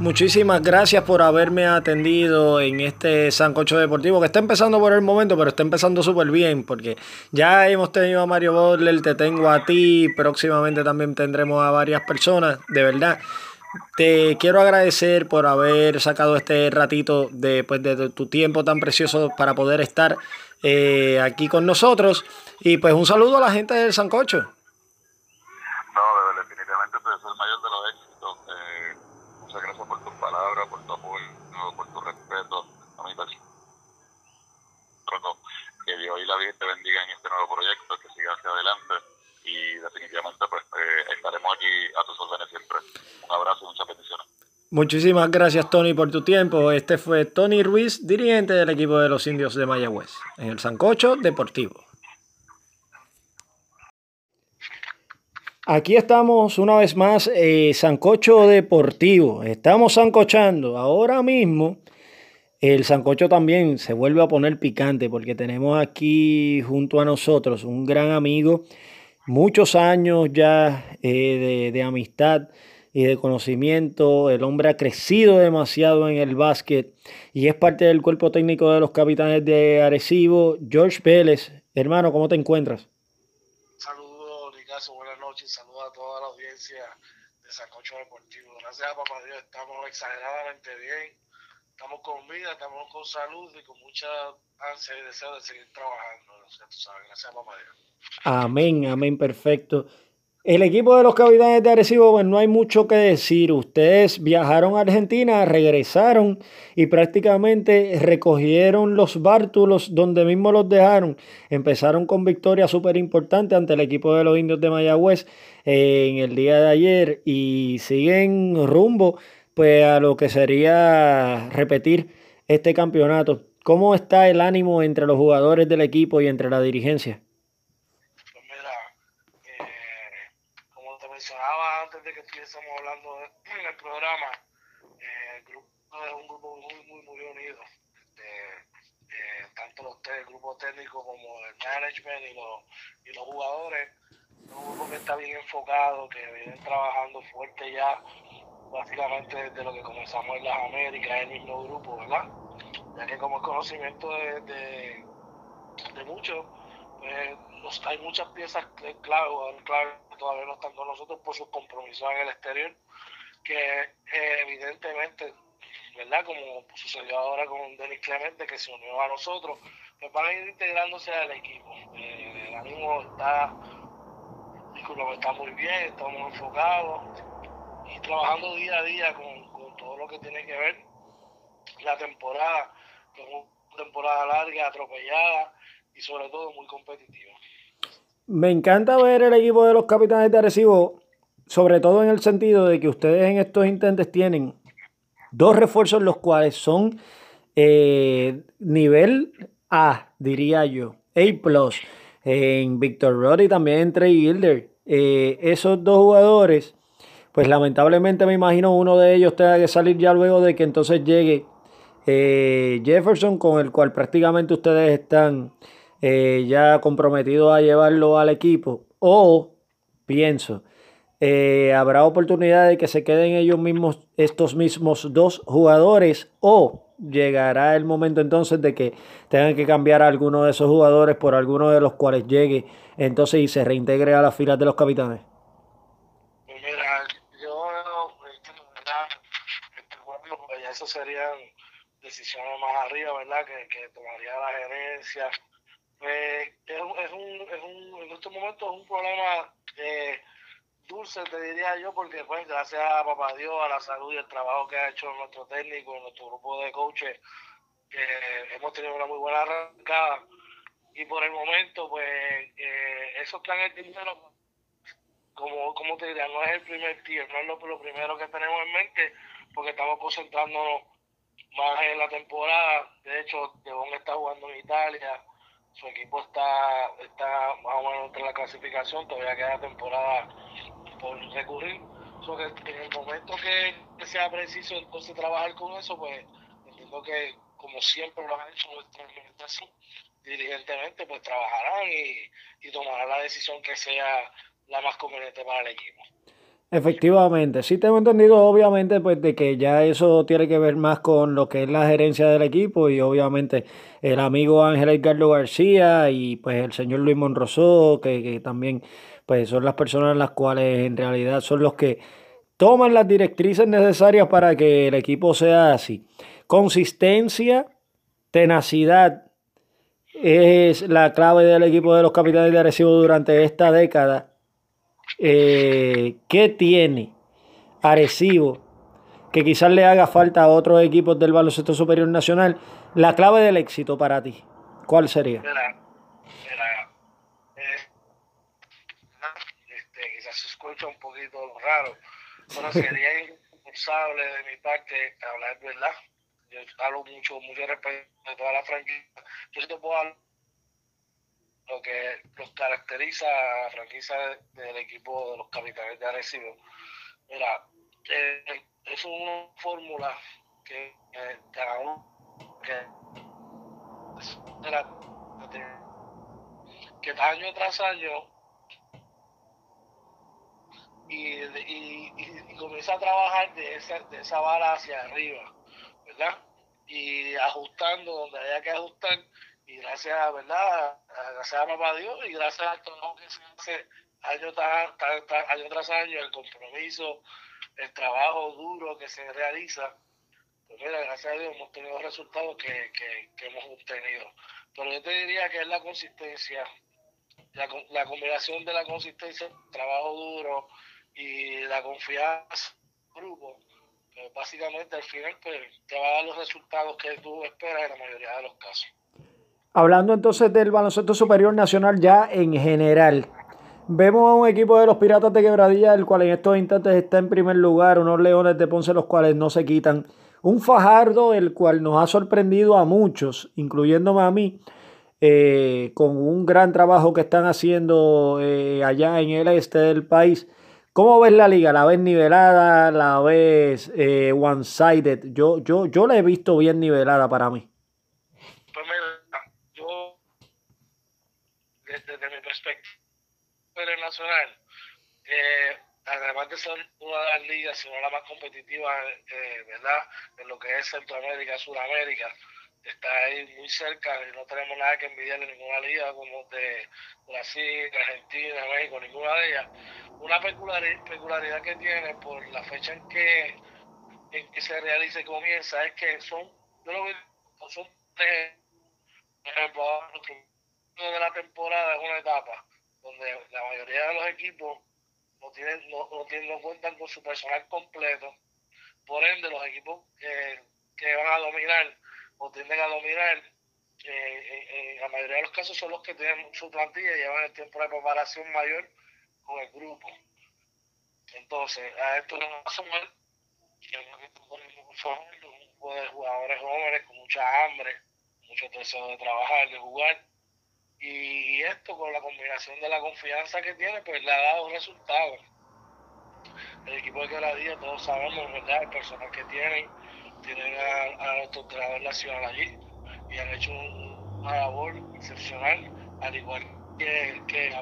S1: Muchísimas gracias por haberme atendido en este Sancocho Deportivo, que está empezando por el momento, pero está empezando súper bien, porque ya hemos tenido a Mario Bodler, te tengo a ti, próximamente también tendremos a varias personas, de verdad. Te quiero agradecer por haber sacado este ratito de, pues, de tu tiempo tan precioso para poder estar eh, aquí con nosotros. Y pues un saludo a la gente del Sancocho.
S2: No, definitivamente te deseo el mayor de los éxitos. Eh, muchas gracias por tus palabras, por tu apoyo, por tu respeto a mi persona. Que Dios y la vida te bendiga en este nuevo proyecto, que siga hacia adelante y definitivamente pues eh, estaremos aquí a tus órdenes siempre. Un abrazo y muchas bendiciones.
S1: Muchísimas gracias Tony por tu tiempo. Este fue Tony Ruiz, dirigente del equipo de los indios de Mayagüez, en el Sancocho Deportivo. Aquí estamos una vez más, eh, Sancocho Deportivo. Estamos sancochando. Ahora mismo el Sancocho también se vuelve a poner picante porque tenemos aquí junto a nosotros un gran amigo muchos años ya eh, de, amistad y de conocimiento. El hombre ha crecido demasiado en el básquet y es parte del cuerpo técnico de los capitanes de Arecibo. George Vélez, hermano, ¿cómo te encuentras?
S3: Saludos, Ricazo, buenas noches. Saludos a toda la audiencia de Sancocho Deportivo. Gracias a papá Dios, estamos exageradamente bien. Estamos con vida, estamos con salud y con mucha ansia y deseo de seguir trabajando. Gracias a papá Dios.
S1: Amén, amén, perfecto. El equipo de los Capitanes de Arecibo, pues no hay mucho que decir. Ustedes viajaron a Argentina, regresaron y prácticamente recogieron los bártulos donde mismo los dejaron. Empezaron con victoria súper importante ante el equipo de los indios de Mayagüez eh, en el día de ayer y siguen rumbo pues a lo que sería repetir este campeonato. ¿Cómo está el ánimo entre los jugadores del equipo y entre la dirigencia?
S3: Estuviésemos hablando en el programa, eh, el grupo es un grupo muy, muy, muy unido. tanto los el grupo técnico como el management y los, y los jugadores. Es un grupo que está bien enfocado, que vienen trabajando fuerte ya, básicamente desde lo que comenzamos en las Américas, el mismo grupo, ¿verdad? Ya que como es conocimiento de, de, de muchos, pues hay muchas piezas clave, clave todavía no están con nosotros por sus compromisos en el exterior, que eh, evidentemente, ¿verdad? Como sucedió ahora con Denis Clemente, que se unió a nosotros, pues van ir integrándose al equipo. Eh, el ánimo está, está muy bien, estamos enfocados y trabajando día a día con, con todo lo que tiene que ver la temporada, que es una temporada larga, atropellada y sobre todo muy competitiva.
S1: Me encanta ver el equipo de los capitanes de Arecibo, sobre todo en el sentido de que ustedes en estos intentes tienen dos refuerzos los cuales son eh, nivel A, diría yo, A+, en Victor Rod y también en Trey Gilder. Eh, esos dos jugadores, pues lamentablemente me imagino uno de ellos tenga que salir ya luego de que entonces llegue eh, Jefferson, con el cual prácticamente ustedes están eh, ya comprometido a llevarlo al equipo. O pienso, eh, habrá oportunidad de que se queden ellos mismos, estos mismos dos jugadores, o llegará el momento entonces de que tengan que cambiar a alguno de esos jugadores por alguno de los cuales llegue entonces y se reintegre a las filas de los capitanes.
S3: Mira, yo, este, eso serían decisiones más arriba, ¿verdad? Que, que tomaría la gerencia pues es, un, es, un, en estos momentos es un problema eh, dulce, te diría yo, porque pues gracias a Papá Dios, a la salud y el trabajo que ha hecho nuestro técnico, nuestro grupo de coaches, hemos tenido una muy buena arrancada. Y por el momento, pues, eh, esos planes de dinero, como, como te diría, no es el primer tier, no es lo, lo primero que tenemos en mente, porque estamos concentrándonos más en la temporada. De hecho, Devon está jugando en Italia, su equipo está, está más o menos entre la clasificación, todavía queda temporada por recurrir. So que en el momento que, sea preciso entonces trabajar con eso, pues entiendo que como siempre lo han hecho nuestra administración, dirigentemente, pues trabajarán y, y tomarán la decisión que sea la más conveniente para el equipo.
S1: Efectivamente, sí tengo entendido obviamente pues de que ya eso tiene que ver más con lo que es la gerencia del equipo y obviamente el amigo Ángel Edgardo García y pues el señor Luis Monroso que, que también pues son las personas las cuales en realidad son los que toman las directrices necesarias para que el equipo sea así. Consistencia, tenacidad es la clave del equipo de los capitanes de Arecibo durante esta década eh, ¿qué tiene Arecibo que quizás le haga falta a otros equipos del baloncesto superior nacional? La clave del éxito para ti, ¿cuál sería?
S3: Eh, este, quizás se escucha un poquito raro, pero sería irresponsable de mi parte hablar verdad. Yo hablo mucho, mucho respeto de toda la franquicia. Yo te puedo hablar lo que los caracteriza a la franquicia del equipo de los capitanes de Arecibo. Mira, eh, es una fórmula que cada uno que, que año tras año y, y, y, comienza a trabajar de esa, de esa vara hacia arriba, ¿verdad? Y ajustando donde haya que ajustar, y gracias, ¿verdad? Gracias a papá Dios y gracias a todo que se hace año, año tras año, el compromiso, el trabajo duro que se realiza, pues mira, gracias a Dios hemos tenido resultados que, que, que hemos obtenido. Pero yo te diría que es la consistencia, la, la combinación de la consistencia, trabajo duro y la confianza grupo, pues básicamente al final pues, te va a dar los resultados que tú esperas en la mayoría de los casos.
S1: Hablando entonces del baloncesto superior nacional ya en general, vemos a un equipo de los Piratas de Quebradilla, el cual en estos instantes está en primer lugar, unos Leones de Ponce, los cuales no se quitan. Un Fajardo, el cual nos ha sorprendido a muchos, incluyéndome a mí, eh, con un gran trabajo que están haciendo eh, allá en el este del país. ¿Cómo ves la liga? ¿La ves nivelada? ¿La ves eh, one-sided? Yo, yo, yo la he visto bien nivelada para mí.
S3: Pues mira, yo, desde, mi perspectiva nacional, además de ser una de las ligas, sino la más competitiva, ¿verdad? En lo que es Centroamérica, Sudamérica está ahí muy cerca y no tenemos nada que envidiarle ninguna liga como de Brasil, Argentina, México, ninguna de ellas. Una peculiaridad que tiene por la fecha en que, en que se realiza y comienza es que son, yo lo veo, son tres, por ejemplo, de la temporada es una etapa donde la mayoría de los equipos no tienen, no, no, tienen, no cuentan con su personal completo, por ende los equipos que, que van a dominar o tienden a dominar, eh, en la mayoría de los casos son los que tienen su plantilla y llevan el tiempo de preparación mayor con el grupo. Entonces, a esto no va a sumar que un grupo de jugadores jóvenes con mucha hambre, mucho deseo de trabajar, de jugar. Y, esto con la combinación de la confianza que tiene, pues le ha dado resultados. El equipo de Quebradilla, todos sabemos, ¿verdad? El personal que tienen, tienen a, a nuestro entrenador nacional allí y han hecho una labor excepcional, al igual que, que,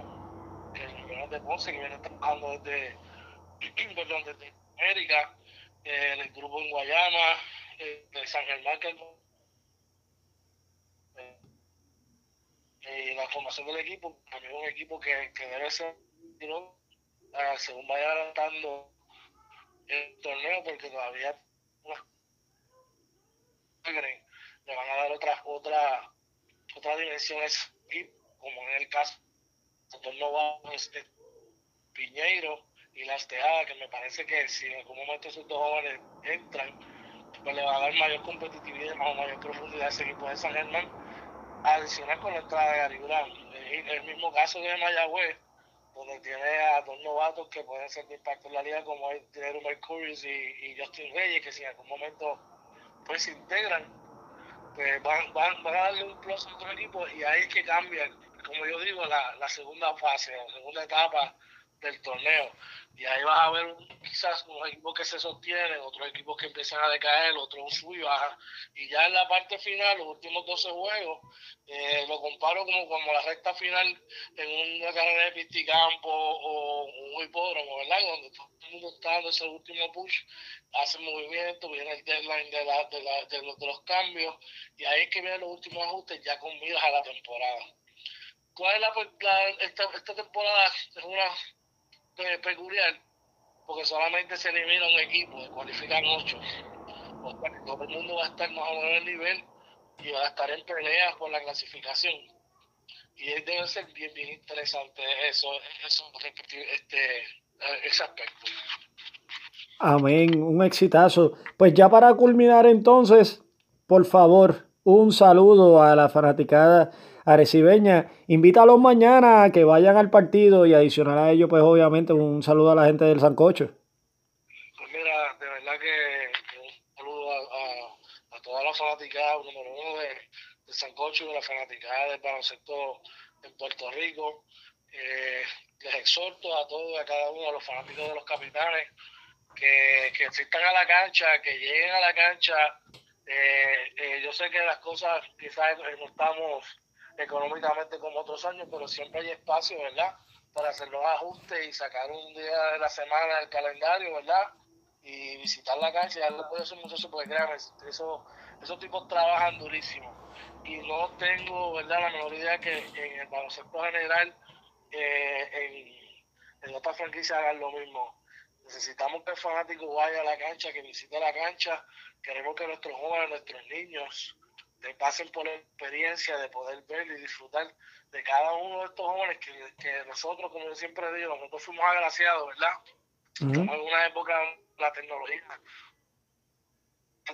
S3: que de Ponce que vienen trabajando desde, desde América, eh, el grupo en Guayama, eh, de San Germán, que eh, la formación del equipo, también un equipo que, que debe ser, ¿no? según vaya adelantando el torneo, porque todavía le van a dar otra otra otra dimensión como en el caso de este, Piñeiro y Las Tejadas, que me parece que si en algún momento esos dos jóvenes entran, pues le va a dar mayor competitividad y mayor profundidad a ese equipo de San Germán, adicional con la entrada de Gary Brown. El mismo caso de Mayagüez, donde tiene a dos novatos que pueden ser de impacto en la liga, como es Dinero Mercurius y, y Justin Reyes, que si en algún momento pues se integran, pues van, van, van a darle un plus a otro equipo y ahí es que cambia, como yo digo, la, la segunda fase, la segunda etapa del torneo. Y ahí vas a ver quizás unos equipos que se sostienen, otros equipos que empiezan a decaer, otros sub y baja. Y ya en la parte final, los últimos 12 juegos, eh, lo comparo como, como la recta final en una carrera de pisticampo o un hipódromo, ¿verdad? Donde todo el mundo está dando ese último push, hace movimiento, viene el deadline de, la, de, la, de, los, de los cambios, y ahí es que vienen los últimos ajustes ya con miras a la temporada. ¿Cuál es la, esta, esta temporada? Es una peculiar porque solamente se elimina un equipo, se cualifican ocho. todo el mundo va a estar más o menos en el nivel y va a estar en peleas por la clasificación. Y debe ser bien, bien interesante eso, eso este, ese aspecto.
S1: Amén, un exitazo. Pues ya para culminar entonces, por favor, un saludo a la fanaticada arecibeña. Invítalos mañana a que vayan al partido y adicional a ello, pues obviamente un saludo a la gente del Sancocho.
S3: Pues mira, de verdad que, un saludo a, a, todas las fanaticadas, número uno de, de, Sancocho y de la fanaticada del baloncesto en Puerto Rico. Eh, les exhorto a todos, a cada uno de los fanáticos de los capitanes, que, que asistan a la cancha, que lleguen a la cancha. Eh, eh, yo sé que las cosas quizás no estamos económicamente como otros años, pero siempre hay espacio, ¿verdad? para hacer los ajustes y sacar un día de la semana del calendario, ¿verdad? Y visitar la cancha y darle apoyo a esos muchachos, porque créanme, eso, esos tipos trabajan durísimo. Y no tengo, ¿verdad?, la menor idea que en el baloncesto general, eh, en, en otras franquicias hagan lo mismo. Necesitamos que el fanático vaya a la cancha, que visite la cancha. Queremos que nuestros jóvenes, nuestros niños, pasen por la experiencia de poder ver y disfrutar de cada uno de estos jóvenes que, nosotros, como yo siempre digo, nosotros fuimos agraciados, ¿verdad? En alguna época la tecnología,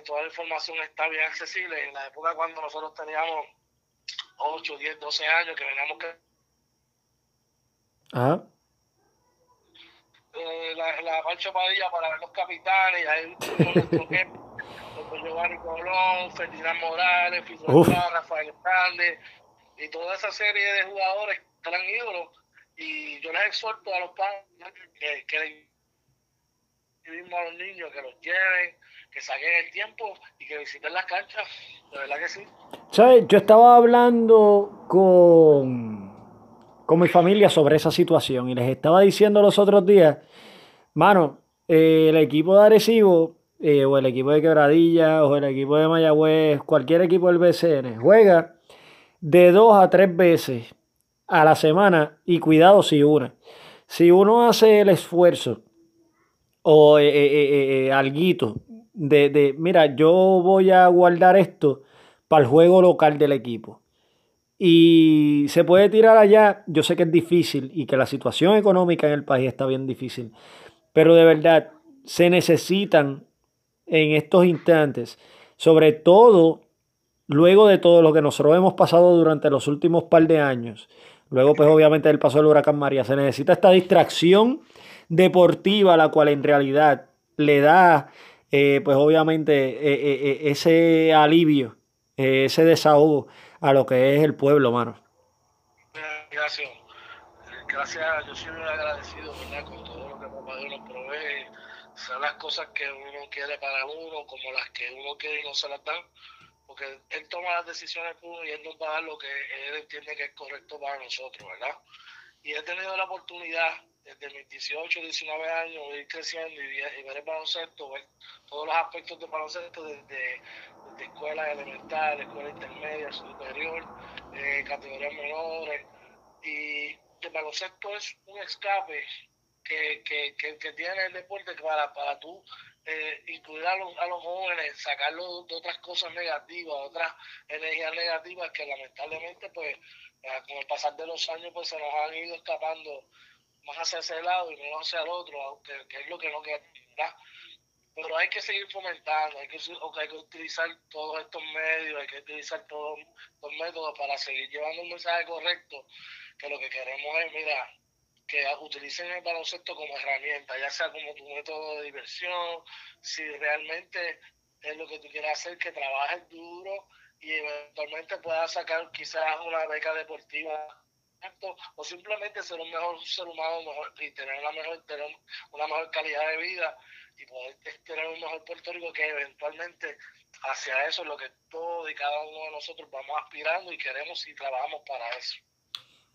S3: toda la información está bien accesible. En la época cuando nosotros teníamos 8, 10, 12 años, que veníamos que...
S1: Ajá.
S3: Eh, la, la marcha Padilla para ver los capitanes, y ahí nuestro Giovanni Colón, Ferdinand Morales, Rafael Hernández, y toda esa serie de jugadores que eran ídolos. Y yo les exhorto a los padres que, que mismo a los niños que los lleven, que saquen el tiempo y que visiten las canchas. De verdad que sí.
S1: ¿Sabes? Yo estaba hablando con, con mi familia sobre esa situación y les estaba diciendo los otros días, mano, eh, el equipo de Arecibo eh, o el equipo de Quebradilla o el equipo de Mayagüez, cualquier equipo del BCN, juega de dos a tres veces a la semana y cuidado si una. Si uno hace el esfuerzo o eh, eh, eh alguito de, de, mira, yo voy a guardar esto para el juego local del equipo. Y se puede tirar allá, yo sé que es difícil y que la situación económica en el país está bien difícil, pero de verdad se necesitan en estos instantes, sobre todo luego de todo lo que nosotros hemos pasado durante los últimos par de años, luego pues obviamente del paso del huracán María, se necesita esta distracción deportiva, la cual en realidad le da eh, pues obviamente eh, eh, ese alivio, ese desahogo a lo que es el pueblo, mano.
S3: Gracias. Gracias, yo soy muy agradecido con todo lo que papá Dios nos provee son las cosas que uno quiere para uno, como las que uno quiere y no se las dan, porque él toma las decisiones y él nos va a dar lo que él entiende que es correcto para nosotros, ¿verdad? Y he tenido la oportunidad desde mis 18, 19 años de ir creciendo y, ver el baloncesto, ver todos los aspectos del baloncesto desde, escuela elemental, escuela intermedia, superior, eh, categorías menores. Y el baloncesto es un escape que, que, que, tiene el deporte para, para tú eh, incluir a los, a los jóvenes, sacarlos de otras cosas negativas, otras energías negativas que lamentablemente pues eh, con el pasar de los años pues se nos han ido escapando más hacia ese lado y menos hacia el otro, que, que es lo que no queda. Pero hay que seguir fomentando, hay que, hay que utilizar todos estos medios, hay que utilizar todos los métodos para seguir llevando un mensaje correcto, que lo que queremos es, mira, que utilicen el baloncesto como herramienta, ya sea como tu método de diversión, si realmente es lo que tú quieres hacer, que trabajes duro y eventualmente puedas sacar quizás una beca deportiva o simplemente ser un mejor ser humano y tener una mejor, tener una mejor calidad de vida y poder tener un mejor Puerto Rico que eventualmente hacia eso es lo que todos y cada uno de nosotros vamos aspirando y queremos y trabajamos para eso.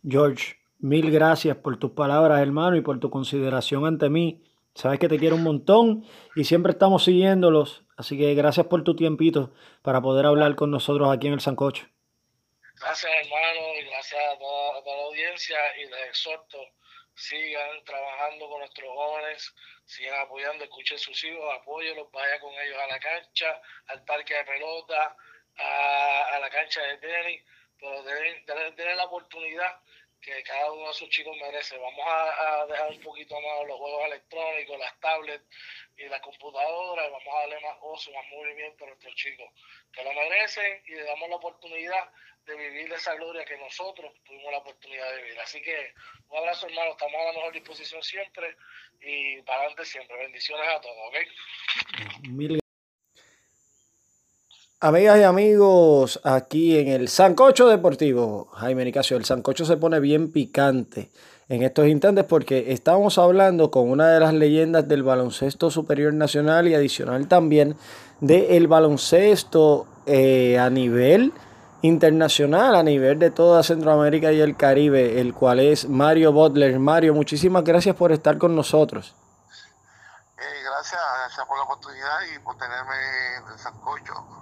S1: George, Mil gracias por tus palabras, hermano, y por tu consideración ante mí. Sabes que te quiero un montón y siempre estamos siguiéndolos. Así que gracias por tu tiempito para poder hablar con nosotros aquí en el Sancocho.
S3: Gracias, hermano, y gracias a toda, la audiencia. Y les exhorto, sigan trabajando con nuestros jóvenes, sigan apoyando, escuchen sus hijos, apóyenlos, vaya con ellos a la cancha, al parque de pelota, a, la cancha de tenis, pero denle la oportunidad que cada uno de sus chicos merece. Vamos a, dejar un poquito más los juegos electrónicos, las tablets y las computadoras, y vamos a darle más ocio, más movimiento a nuestros chicos, que lo merecen y le damos la oportunidad de vivir esa gloria que nosotros tuvimos la oportunidad de vivir. Así que un abrazo hermano, estamos a la mejor disposición siempre y para adelante siempre. Bendiciones a todos, ¿ok?
S1: Amigas y amigos, aquí en el Sancocho Deportivo, Jaime Nicasio, el Sancocho se pone bien picante en estos instantes porque estamos hablando con una de las leyendas del baloncesto superior nacional y adicional también del baloncesto eh, a nivel internacional a nivel de toda Centroamérica y el Caribe, el cual es Mario Butler. Mario, muchísimas gracias por estar con nosotros.
S4: Eh, gracias, gracias por la oportunidad y por tenerme en el sancocho.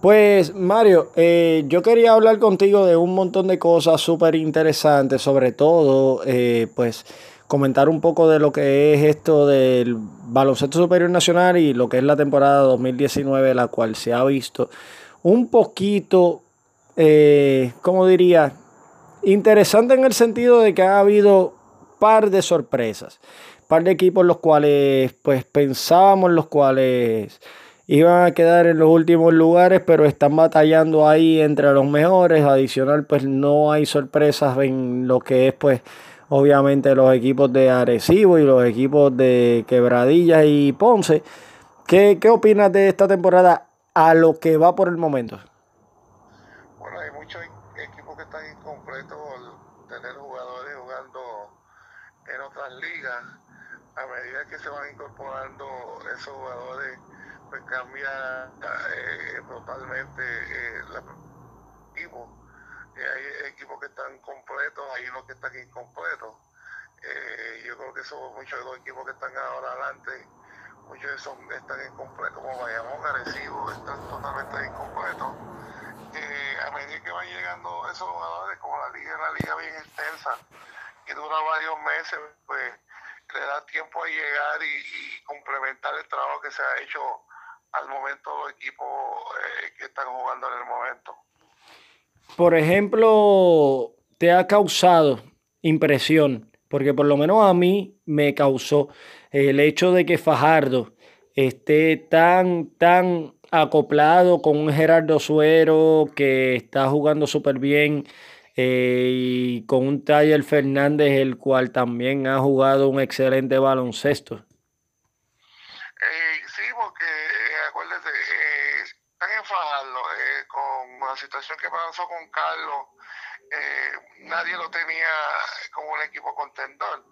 S1: Pues Mario, eh, yo quería hablar contigo de un montón de cosas súper interesantes, sobre todo, eh, pues comentar un poco de lo que es esto del baloncesto superior nacional y lo que es la temporada 2019, la cual se ha visto un poquito, eh, ¿cómo diría? Interesante en el sentido de que ha habido par de sorpresas, par de equipos los cuales pues pensábamos los cuales iban a quedar en los últimos lugares, pero están batallando ahí entre los mejores. Adicional, pues no hay sorpresas en lo que es pues obviamente los equipos de Arecibo y los equipos de Quebradillas y Ponce. ¿Qué, qué opinas de esta temporada a lo que va por el momento?
S4: Bueno, hay muchos equipos que están incompletos por tener jugadores jugando en otras ligas. A medida que se van incorporando esos jugadores, cambia eh, totalmente eh, equipo hay equipos que están completos, hay unos que están incompletos. Eh, yo creo que son muchos de los equipos que están ahora adelante, muchos de esos están incompletos, como Bayamón, Arecibo, están totalmente incompletos. Eh, a medida que van llegando esos jugadores, como la liga es una liga bien extensa, que dura varios meses, pues le da tiempo a llegar y, complementar el trabajo que se ha hecho al momento los equipos eh, que están jugando en el momento
S1: por ejemplo, te ha causado impresión, porque por lo menos a mí me causó el hecho de que Fajardo esté tan, tan acoplado con un Gerardo Suero que está jugando súper bien eh, y con un Taller Fernández, el cual también ha jugado un excelente baloncesto.
S4: Eh, sí, porque eh, acuérdate, están en Fajardo con la situación que pasó con Carlos, eh, nadie lo tenía como un equipo contendor.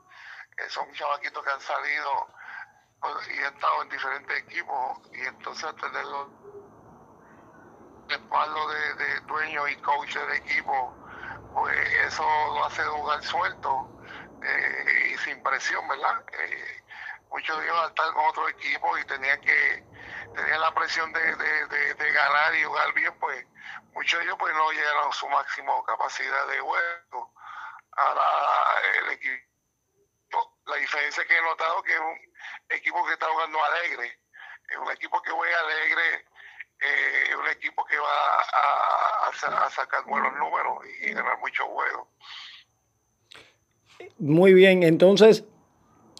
S4: Eh, son chavaquitos que han salido pues, y han estado en diferentes equipos y entonces tenerlo respaldo de, de dueño y coach del equipo, pues eso lo hace jugar suelto eh, y sin presión, ¿verdad? Muchos iban a estar con otro equipo y tenían que tenían la presión de, de, ganar y jugar bien, pues muchos de ellos pues no llegaron a su máximo capacidad de juego. Ahora el equipo, la diferencia que he notado que es un equipo que está jugando alegre, es un equipo que juega alegre, eh, es un equipo que va a, a, sacar buenos números y ganar muchos juegos.
S1: Muy bien, entonces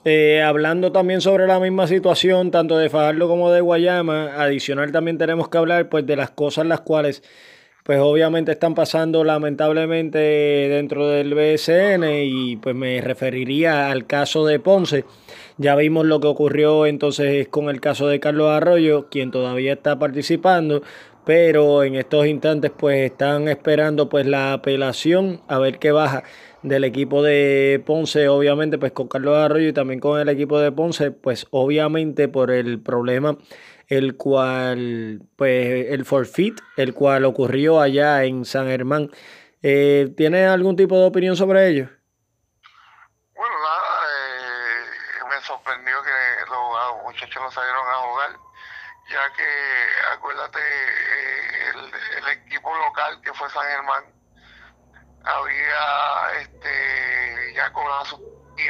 S1: eh, hablando también sobre la misma situación, tanto de Fajardo como de Guayama, adicional también tenemos que hablar pues de las cosas las cuales pues obviamente están pasando lamentablemente dentro del BSN y pues me referiría al caso de Ponce. Ya vimos lo que ocurrió entonces con el caso de Carlos Arroyo, quien todavía está participando, pero en estos instantes pues están esperando pues la apelación a ver qué baja del equipo de Ponce, obviamente, pues con Carlos Arroyo y también con el equipo de Ponce, pues obviamente por el problema el cual, pues el forfeit, el cual ocurrió allá en San Germán. Eh, ¿Tiene algún tipo de opinión sobre ello?
S4: Bueno, nada, eh, me sorprendió que los muchachos no salieron a jugar, ya que acuérdate, eh, el, el equipo local que fue San Germán había este, ya cobrado su y,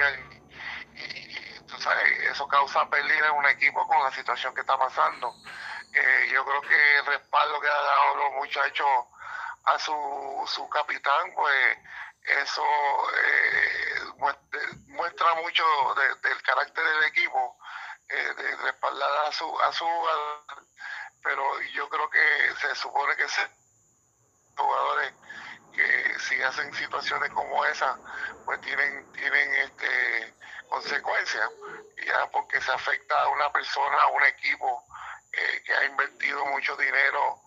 S4: eso causa pérdida en un equipo con la situación que está pasando. Eh, yo creo que el respaldo que ha dado los muchachos a su, su capitán, pues eso eh, muestra, mucho del carácter del equipo, eh, de respaldar a su, a su pero yo creo que se supone que se jugadores que si hacen situaciones como esa, pues tienen, tienen este consecuencias, ya porque se afecta a una persona, a un equipo eh, que ha invertido mucho dinero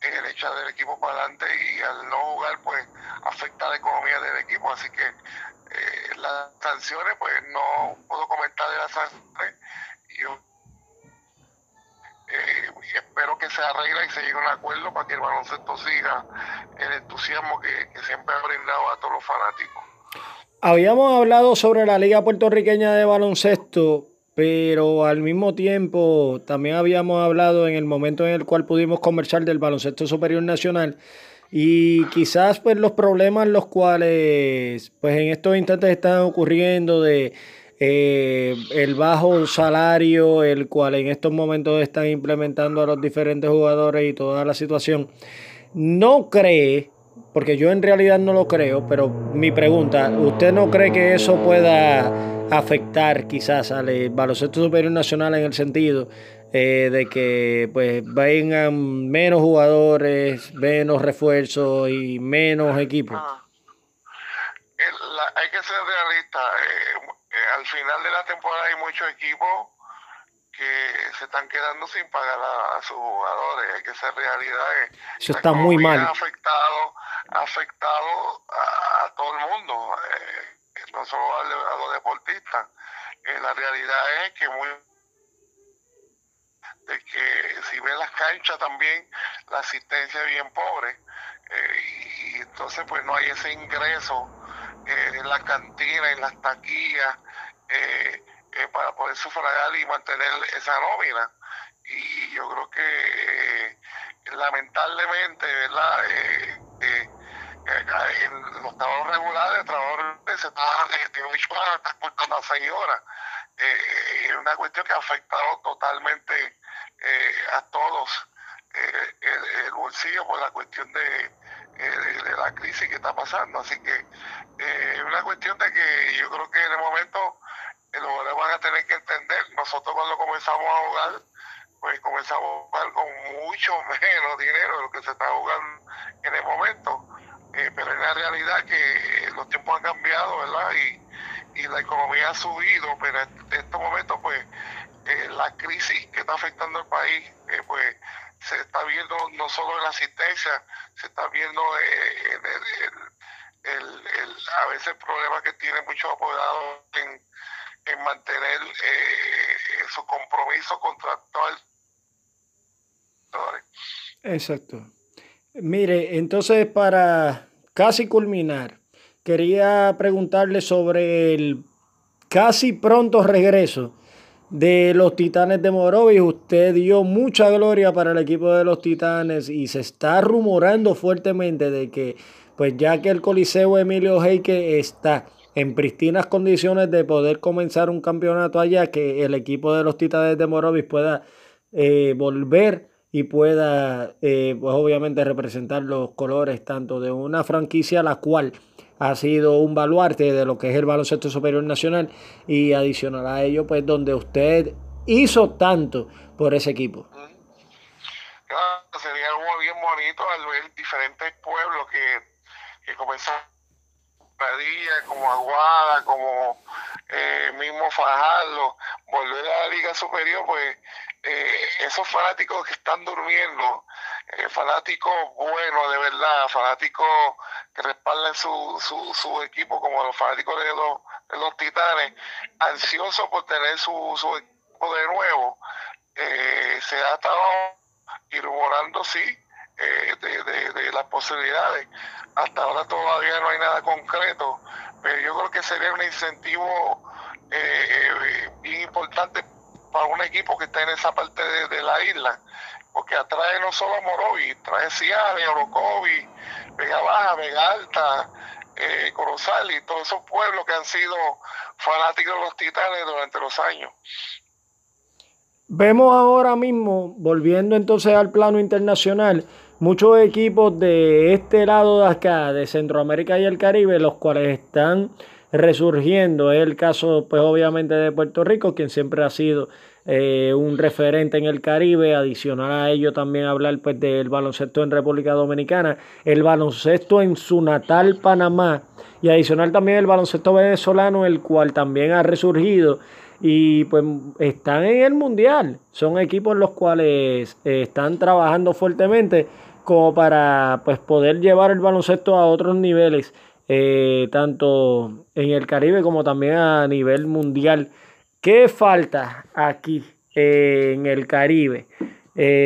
S4: en el echar del equipo para adelante y al no jugar pues afecta la economía del equipo, así que eh, las sanciones pues no puedo comentar de las sanciones, eh, espero que se arregla y se llega a un acuerdo para que el baloncesto siga el entusiasmo que, siempre ha brindado a todos los fanáticos.
S1: Habíamos hablado sobre la Liga Puertorriqueña de Baloncesto, pero al mismo tiempo también habíamos hablado en el momento en el cual pudimos conversar del baloncesto superior nacional y quizás pues los problemas los cuales pues en estos instantes están ocurriendo de eh, el bajo salario, el cual en estos momentos están implementando a los diferentes jugadores y toda la situación, no cree, porque yo en realidad no lo creo, pero mi pregunta, ¿usted no cree que eso pueda afectar quizás al baloncesto superior nacional en el sentido eh, de que pues vengan menos jugadores, menos refuerzos y menos equipos?
S4: Ah. hay que ser realista. Eh, eh, al final de la temporada hay muchos equipos que se están quedando sin pagar a, sus jugadores, hay que ser realidades.
S1: Eso está muy mal.
S4: Ha afectado, afectado a, todo el mundo, eh, no solo a, los deportistas. Eh, la realidad es que muy de que si ve las canchas también la asistencia es bien pobre y entonces pues no hay ese ingreso eh, en la cantina, en las taquillas, eh, eh, para poder sufragar y mantener esa nómina. Y yo creo que lamentablemente, ¿verdad? en los trabajos regulares, trabajadores se están de 8 horas, están cortando a 6 horas. es una cuestión que ha afectado totalmente a todos el, bolsillo por la cuestión de, de, la crisis que está pasando. Así que es eh, una cuestión de que yo creo que en el momento eh, los van a tener que entender. Nosotros cuando comenzamos a jugar, pues comenzamos a jugar con mucho menos dinero de lo que se está jugando en el momento. Eh, pero en la realidad que los tiempos han cambiado, ¿verdad? Y, y la economía ha subido, pero en estos momentos, pues, la crisis que está afectando al país, pues, se está viendo no solo en la asistencia, se está viendo en el el, a veces el problema que tiene muchos apoderados en, en mantener eh, su compromiso contractual.
S1: Exacto. Mire, entonces para casi culminar, quería preguntarle sobre el casi pronto regreso de los Titanes de Morovis. Usted dio mucha gloria para el equipo de los Titanes y se está rumorando fuertemente de que pues ya que el Coliseo Emilio Heike está en pristinas condiciones de poder comenzar un campeonato allá, que el equipo de los Titanes de Morovis pueda eh, volver y pueda, eh, pues obviamente, representar los colores tanto de una franquicia la cual ha sido un baluarte de lo que es el baloncesto superior nacional y adicional a ello, pues donde usted hizo tanto por ese equipo.
S4: sería algo bien bonito al ver diferentes pueblos que que comenzó como Aguada, como eh, mismo Fajardo, volver a la Liga Superior, pues eh, esos fanáticos que están durmiendo, eh, fanáticos buenos de verdad, fanáticos que respaldan su, su, su equipo como los fanáticos de los, de los titanes, ansiosos por tener su, su equipo de nuevo, se ha estado irrumorando, sí, de, de las posibilidades hasta ahora todavía no hay nada concreto, pero yo creo que sería un incentivo eh, eh, bien importante para un equipo que está en esa parte de, la isla, porque atrae no solo a Morovi, trae Ciales, Orocovi, Vega Baja, Vega Alta, eh, Corozal y todos esos pueblos que han sido fanáticos de los titanes durante los años.
S1: Vemos ahora mismo, volviendo entonces al plano internacional, muchos equipos de este lado de acá, de Centroamérica y el Caribe, los cuales están resurgiendo. Es el caso, pues obviamente, de Puerto Rico, quien siempre ha sido eh, un referente en el Caribe. Adicional a ello, también hablar pues del baloncesto en República Dominicana, el baloncesto en su natal Panamá y adicional también el baloncesto venezolano, el cual también ha resurgido y pues están en el mundial. Son equipos los cuales eh, están trabajando fuertemente como para pues, poder llevar el baloncesto a otros niveles, eh, tanto en el Caribe como también a nivel mundial. ¿Qué falta aquí eh, en el Caribe?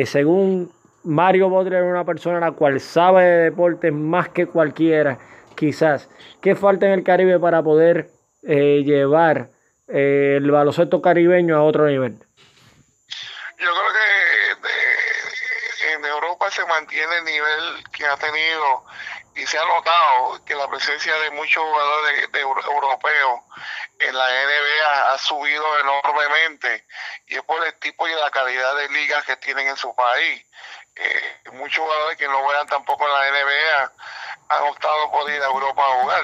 S1: Según Mario Bodler es una persona la cual sabe de deportes más que cualquiera, quizás. ¿Qué falta en el Caribe para poder llevar eh, el baloncesto caribeño a otro nivel?
S4: Yo creo que en Europa se mantiene el nivel que ha tenido y se ha notado que la presencia de muchos jugadores de, europeos en la NBA ha subido enormemente y es por el tipo y la calidad de ligas que tienen en su país. Eh, muchos jugadores que no juegan tampoco en la NBA han optado por ir a Europa a jugar,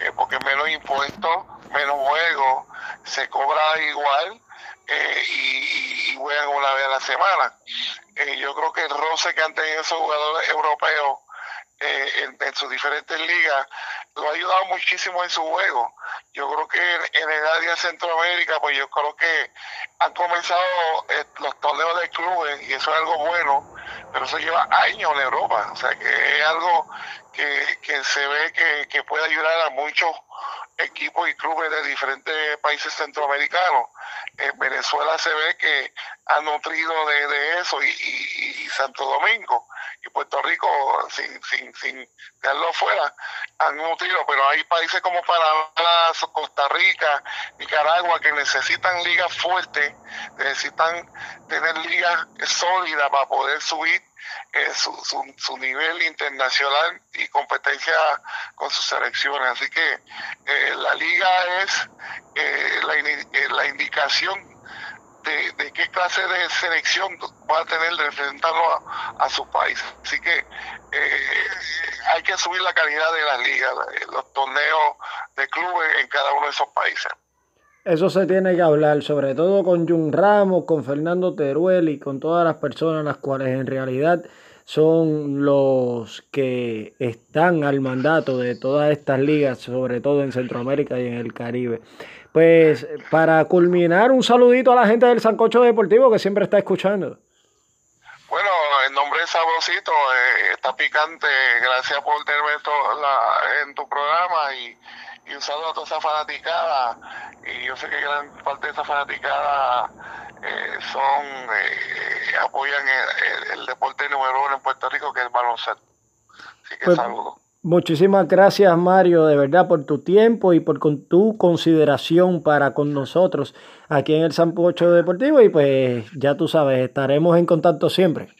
S4: eh, porque menos impuestos, menos juegos, se cobra igual eh, y, juegan una vez a la semana. yo creo que el roce que han tenido esos jugadores europeos eh, en, sus diferentes ligas, lo ha ayudado muchísimo en su juego. Yo creo que en, el área Centroamérica, pues yo creo que han comenzado eh, los torneos de clubes y eso es algo bueno, pero eso lleva años en Europa. O sea que es algo que, que se ve que, que puede ayudar a muchos equipos y clubes de diferentes países centroamericanos. En Venezuela se ve que ha nutrido de, de eso y Santo Domingo y Puerto Rico, sin, sin, sin dejarlo fuera, han nutrido, pero hay países como Panamá, Costa Rica, Nicaragua, que necesitan ligas fuertes, necesitan tener ligas sólidas para poder subir eh, su, su, su, nivel internacional y competencia con sus selecciones. Así que eh, la liga es eh, la, eh, la indicación de, qué clase de selección va a tener de representarlo a, su país. Así que eh, hay que subir la calidad de las ligas, los torneos de clubes en cada uno de esos países.
S1: Eso se tiene que hablar, sobre todo con Jun Ramos, con Fernando Teruel y con todas las personas las cuales en realidad son los que están al mandato de todas estas ligas, sobre todo en Centroamérica y en el Caribe. Pues para culminar, un saludito a la gente del Sancocho Deportivo que siempre está escuchando.
S4: Bueno, el nombre es Sabrosito, eh, está picante, gracias por tenerme en tu programa y, un saludo a toda esa fanaticada. Y yo sé que gran parte de esa fanaticada eh, son, eh, apoyan el, deporte número uno en Puerto Rico, que es el baloncesto. Así que
S1: pues,
S4: saludo.
S1: Muchísimas gracias Mario, de verdad, por tu tiempo y por con tu consideración para con nosotros aquí en el Sancocho Deportivo y pues ya tú sabes, estaremos en contacto siempre.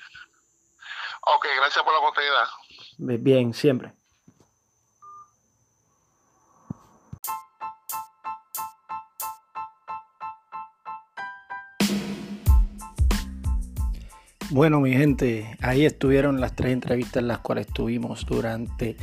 S4: Ok, gracias por la oportunidad.
S1: Bien, siempre. Bueno, mi gente, ahí estuvieron las tres entrevistas en las cuales estuvimos durante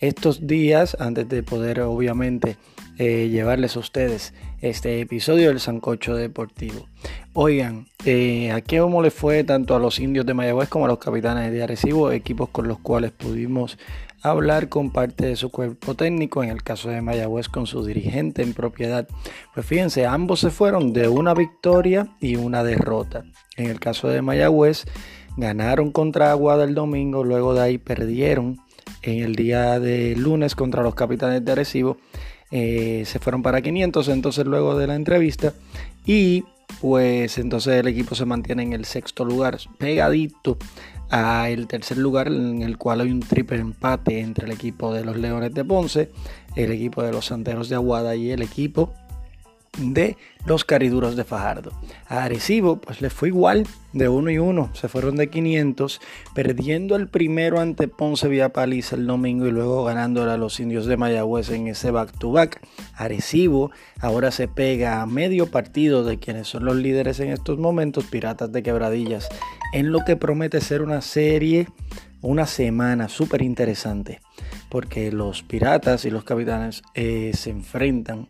S1: estos días antes de poder obviamente eh, llevarles a ustedes este episodio del Sancocho Deportivo. Oigan, eh, ¿a qué cómo le fue tanto a los indios de Mayagüez como a los capitanes de Arecibo, equipos con los cuales pudimos hablar con parte de su cuerpo técnico, en el caso de Mayagüez con su dirigente en propiedad. Pues fíjense, ambos se fueron de una victoria y una derrota. En el caso de Mayagüez, ganaron contra Aguada el domingo, luego de ahí perdieron en el día de lunes contra los capitanes de Arecibo. Eh, se fueron para 500 entonces luego de la entrevista y pues entonces el equipo se mantiene en el sexto lugar pegadito a el tercer lugar en el cual hay un triple empate entre el equipo de los Leones de Ponce, el equipo de los Santeros de Aguada y el equipo de los cariduros de Fajardo. A Arecibo pues le fue igual de uno y uno, se fueron de 500, perdiendo el primero ante Ponce vía paliza el domingo y luego ganándole a los indios de Mayagüez en ese back to back. Arecibo ahora se pega a medio partido de quienes son los líderes en estos momentos, Piratas de Quebradillas, en lo que promete ser una serie, una semana súper interesante, porque los Piratas y los Capitanes eh, se enfrentan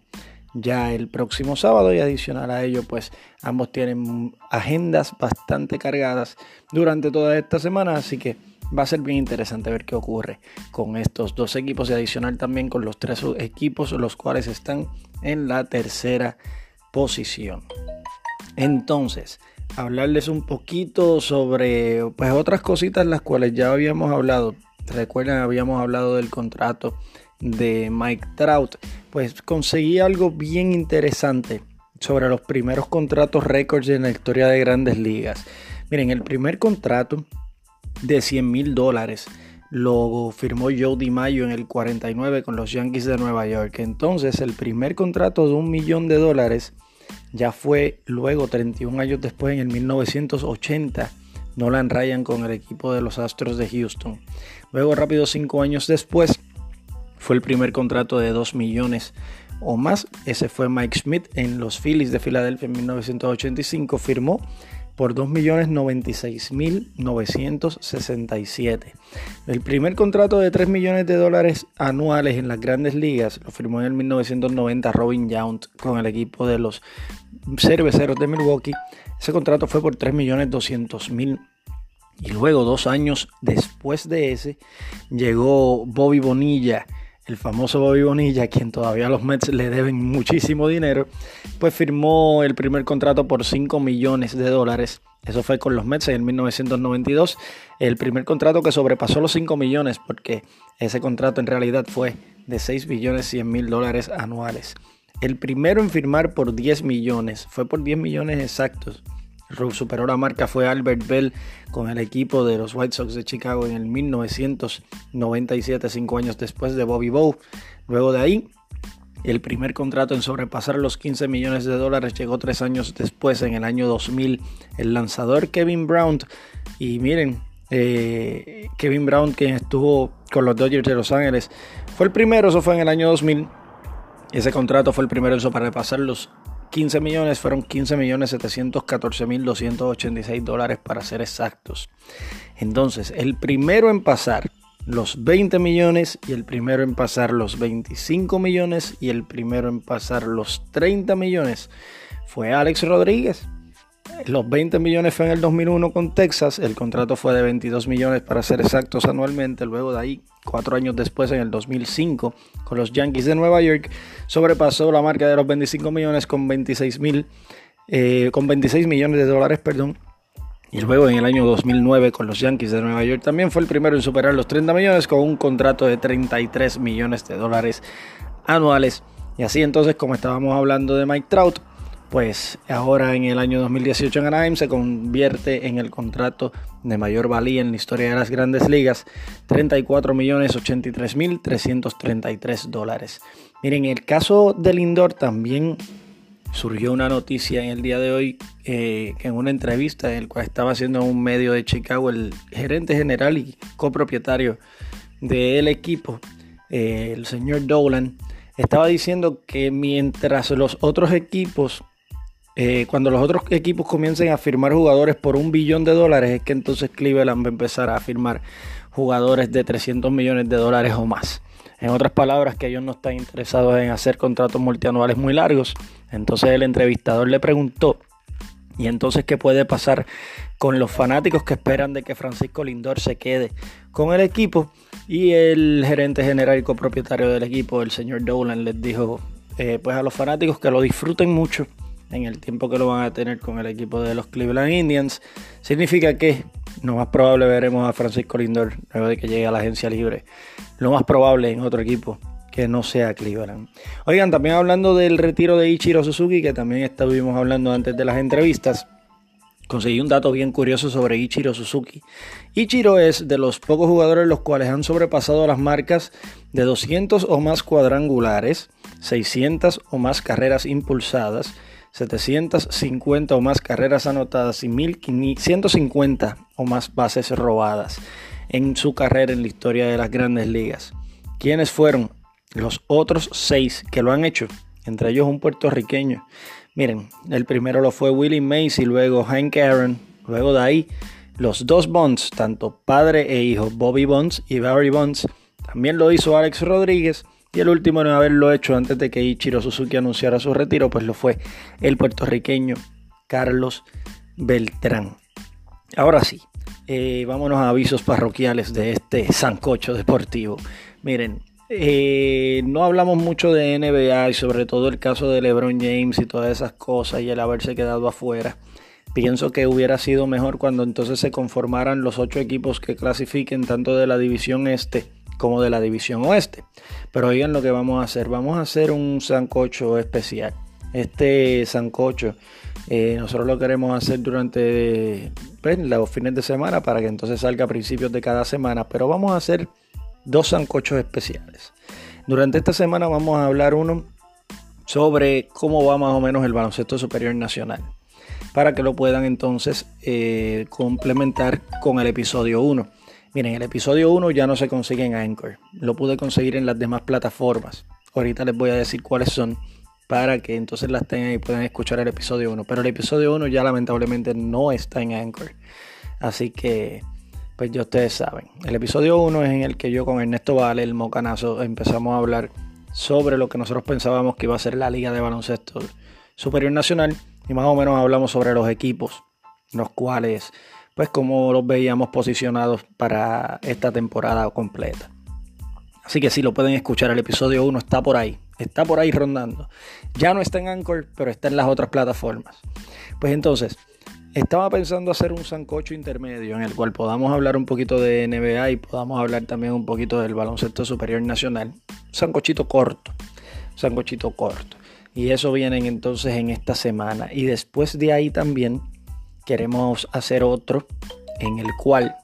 S1: ya el próximo sábado y adicional a ello pues ambos tienen agendas bastante cargadas durante toda esta semana así que va a ser bien interesante ver qué ocurre con estos dos equipos y adicional también con los tres equipos los cuales están en la tercera posición. Entonces hablarles un poquito sobre pues otras cositas las cuales ya habíamos hablado. Recuerdan habíamos hablado del contrato de Mike Trout, pues conseguí algo bien interesante sobre los primeros contratos récords en la historia de grandes ligas. Miren, el primer contrato de 100 mil dólares lo firmó Joe DiMaggio en el 49 con los Yankees de Nueva York. Entonces el primer contrato de un millón de dólares ya fue luego 31 años después en el 1980 Nolan Ryan con el equipo de los Astros de Houston. Luego rápido 5 años después fue el primer contrato de 2 millones o más. Ese fue Mike Smith en los Phillies de Filadelfia en 1985. Firmó por 2.096.967. El primer contrato de 3 millones de dólares anuales en las grandes ligas lo firmó en el 1990 Robin Yount con el equipo de los cerveceros de Milwaukee. Ese contrato fue por 3.200.000 y luego dos años después de ese llegó Bobby Bonilla el famoso Bobby Bonilla, a quien todavía los Mets le deben muchísimo dinero, pues firmó el primer contrato por 5 millones de dólares. Eso fue con los Mets en el 1992. El primer contrato que sobrepasó los 5 millones, porque ese contrato en realidad fue de 6 millones 100 mil dólares anuales. El primero en firmar por 10 millones, fue por 10 millones exactos superó la marca fue Albert Bell con el equipo de los White Sox de Chicago en el 1997, cinco años después de Bobby Bow. Luego de ahí, el primer contrato en sobrepasar los 15 millones de dólares llegó tres años después, en el año 2000, el lanzador Kevin Brown. Y miren, eh, Kevin Brown, quien estuvo con los Dodgers de Los Ángeles, fue el primero, eso fue en el año 2000. Ese contrato fue el primero en sobrepasar los 15 millones fueron 15 millones 714 mil 286 dólares para ser exactos. Entonces, el primero en pasar los 20 millones y el primero en pasar los 25 millones y el primero en pasar los 30 millones fue Alex Rodríguez. Los 20 millones fue en el 2001 con Texas, el contrato fue de 22 millones para ser exactos anualmente, luego de ahí cuatro años después, en el 2005, con los Yankees de Nueva York, sobrepasó la marca de los 25 millones con 26 mil, eh, con 26 millones de dólares, perdón. Y luego en el año 2009 con los Yankees de Nueva York también fue el primero en superar los 30 millones con un contrato de 33 millones de dólares anuales. Y así entonces, como estábamos hablando de Mike Trout, pues ahora en el año 2018 en Anaheim se convierte en el contrato de mayor valía en la historia de las grandes ligas, 34 millones 83 mil 333 dólares. Miren, el caso del Lindor también surgió una noticia en el día de hoy eh, en una entrevista en el cual estaba haciendo un medio de Chicago el gerente general y copropietario del equipo, eh, el señor Dolan, estaba diciendo que mientras los otros equipos eh, cuando los otros equipos comiencen a firmar jugadores por un billón de dólares, es que entonces Cleveland va a empezar a firmar jugadores de 300 millones de dólares o más. En otras palabras, que ellos no están interesados en hacer contratos multianuales muy largos. Entonces el entrevistador le preguntó, ¿y entonces qué puede pasar con los fanáticos que esperan de que Francisco Lindor se quede con el equipo? Y el gerente general y copropietario del equipo, el señor Dolan, les dijo, eh, pues a los fanáticos que lo disfruten mucho en el tiempo que lo van a tener con el equipo de los Cleveland Indians. Significa que lo más probable veremos a Francisco Lindor luego de que llegue a la agencia libre. Lo más probable en otro equipo que no sea Cleveland. Oigan, también hablando del retiro de Ichiro Suzuki, que también estuvimos hablando antes de las entrevistas. Conseguí un dato bien curioso sobre Ichiro Suzuki. Ichiro es de los pocos jugadores los cuales han sobrepasado las marcas de 200 o más cuadrangulares, 600 o más carreras impulsadas, 750 o más carreras anotadas y 1150 o más bases robadas en su carrera en la historia de las grandes ligas. ¿Quiénes fueron los otros seis que lo han hecho? Entre ellos un puertorriqueño. Miren, el primero lo fue Willie Mays y luego Hank Aaron. Luego de ahí, los dos Bonds, tanto padre e hijo, Bobby Bonds y Barry Bonds. También lo hizo Alex Rodríguez y el último en haberlo hecho antes de que Ichiro Suzuki anunciara su retiro, pues lo fue el puertorriqueño Carlos Beltrán. Ahora sí, eh, vámonos a avisos parroquiales de este sancocho deportivo. Miren, eh, no hablamos mucho de NBA y sobre todo el caso de LeBron James y todas esas cosas y el haberse quedado afuera. Pienso que hubiera sido mejor cuando entonces se conformaran los ocho equipos que clasifiquen tanto de la división este como de la división oeste. Pero oigan lo que vamos a hacer. Vamos a hacer un sancocho especial. Este sancocho eh, nosotros lo queremos hacer durante pues, los fines de semana para que entonces salga a principios de cada semana. Pero vamos a hacer dos sancochos especiales. Durante esta semana vamos a hablar uno sobre cómo va más o menos el baloncesto superior nacional. Para que lo puedan entonces eh, complementar con el episodio 1. Miren, el episodio 1 ya no se consigue en Anchor. Lo pude conseguir en las demás plataformas. Ahorita les voy a decir cuáles son para que entonces las tengan y puedan escuchar el episodio 1. Pero el episodio 1 ya lamentablemente no está en Anchor. Así que, pues ya ustedes saben. El episodio 1 es en el que yo con Ernesto Vale, el mocanazo, empezamos a hablar sobre lo que nosotros pensábamos que iba a ser la Liga de Baloncesto Superior Nacional. Y más o menos hablamos sobre los equipos, los cuales, pues como los veíamos posicionados para esta temporada completa. Así que si lo pueden escuchar, el episodio 1 está por ahí, está por ahí rondando. Ya no está en Anchor, pero está en las otras plataformas. Pues entonces, estaba pensando hacer un sancocho intermedio en el cual podamos hablar un poquito de NBA y podamos hablar también un poquito del baloncesto superior nacional. Sancochito corto, sancochito corto. Y eso viene entonces en esta semana. Y después de ahí también queremos hacer otro en el cual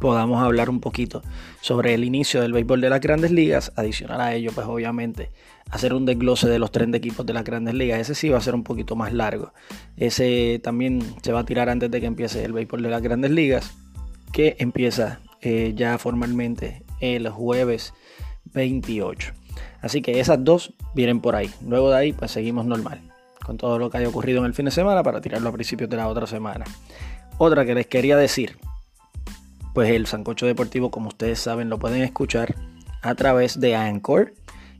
S1: podamos hablar un poquito sobre el inicio del béisbol de las grandes ligas. Adicional a ello, pues obviamente hacer un desglose de los 30 equipos de las grandes ligas. Ese sí va a ser un poquito más largo. Ese también se va a tirar antes de que empiece el béisbol de las grandes ligas, que empieza eh, ya formalmente el jueves 28. Así que esas dos vienen por ahí. Luego de ahí, pues seguimos normal, con todo lo que haya ocurrido en el fin de semana para tirarlo a principios de la otra semana. Otra que les quería decir, pues el Sancocho Deportivo, como ustedes saben, lo pueden escuchar a través de Anchor,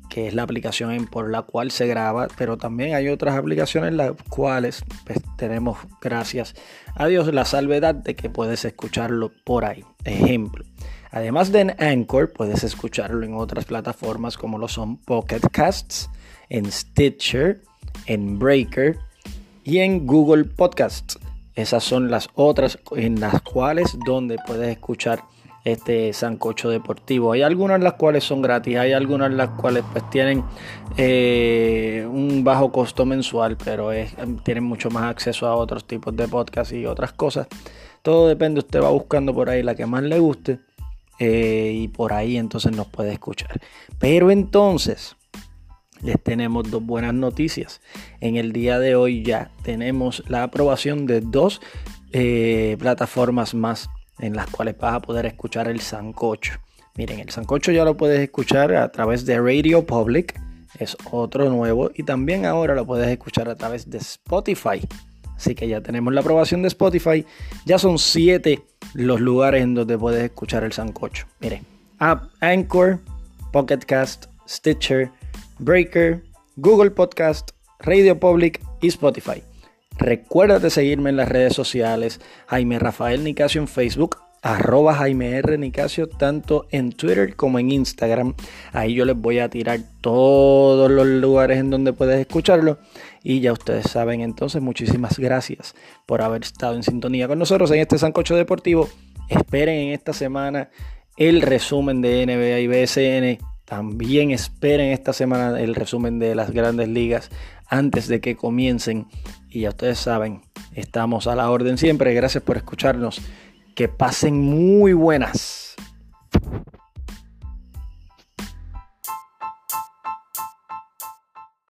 S1: que es la aplicación por la cual se graba, pero también hay otras aplicaciones las cuales pues, tenemos, gracias a Dios, la salvedad de que puedes escucharlo por ahí. Ejemplo, además de en Anchor, puedes escucharlo en otras plataformas como lo son Pocket Casts, en Stitcher, en Breaker y en Google Podcasts. Esas son las otras en las cuales donde puedes escuchar este sancocho deportivo. Hay algunas las cuales son gratis, hay algunas las cuales pues tienen eh, un bajo costo mensual, pero tienen mucho más acceso a otros tipos de podcast y otras cosas. Todo depende, usted va buscando por ahí la que más le guste eh, y por ahí entonces nos puede escuchar. Pero entonces, les tenemos dos buenas noticias. En el día de hoy ya tenemos la aprobación de dos eh, plataformas más en las cuales vas a poder escuchar el Sancocho. Miren, el Sancocho ya lo puedes escuchar a través de Radio Public, es otro nuevo, y también ahora lo puedes escuchar a través de Spotify. Así que ya tenemos la aprobación de Spotify. Ya son siete los lugares en donde puedes escuchar el Sancocho. Miren, Anchor, Pocket Cast, Stitcher, Breaker, Google Podcast, Radio Public y Spotify. Recuerda de seguirme en las redes sociales, Jaime Rafael Nicasio en Facebook, arroba Jaime R. Nicasio, tanto en Twitter como en Instagram. Ahí yo les voy a tirar todos los lugares en donde puedes escucharlo. Y ya ustedes saben, entonces muchísimas gracias por haber estado en sintonía con nosotros en este Sancocho Deportivo. Esperen en esta semana el resumen de NBA y BSN también esperen esta semana el resumen de las grandes ligas antes de que comiencen. Y ya ustedes saben, estamos a la orden siempre. Gracias por escucharnos. Que pasen muy buenas.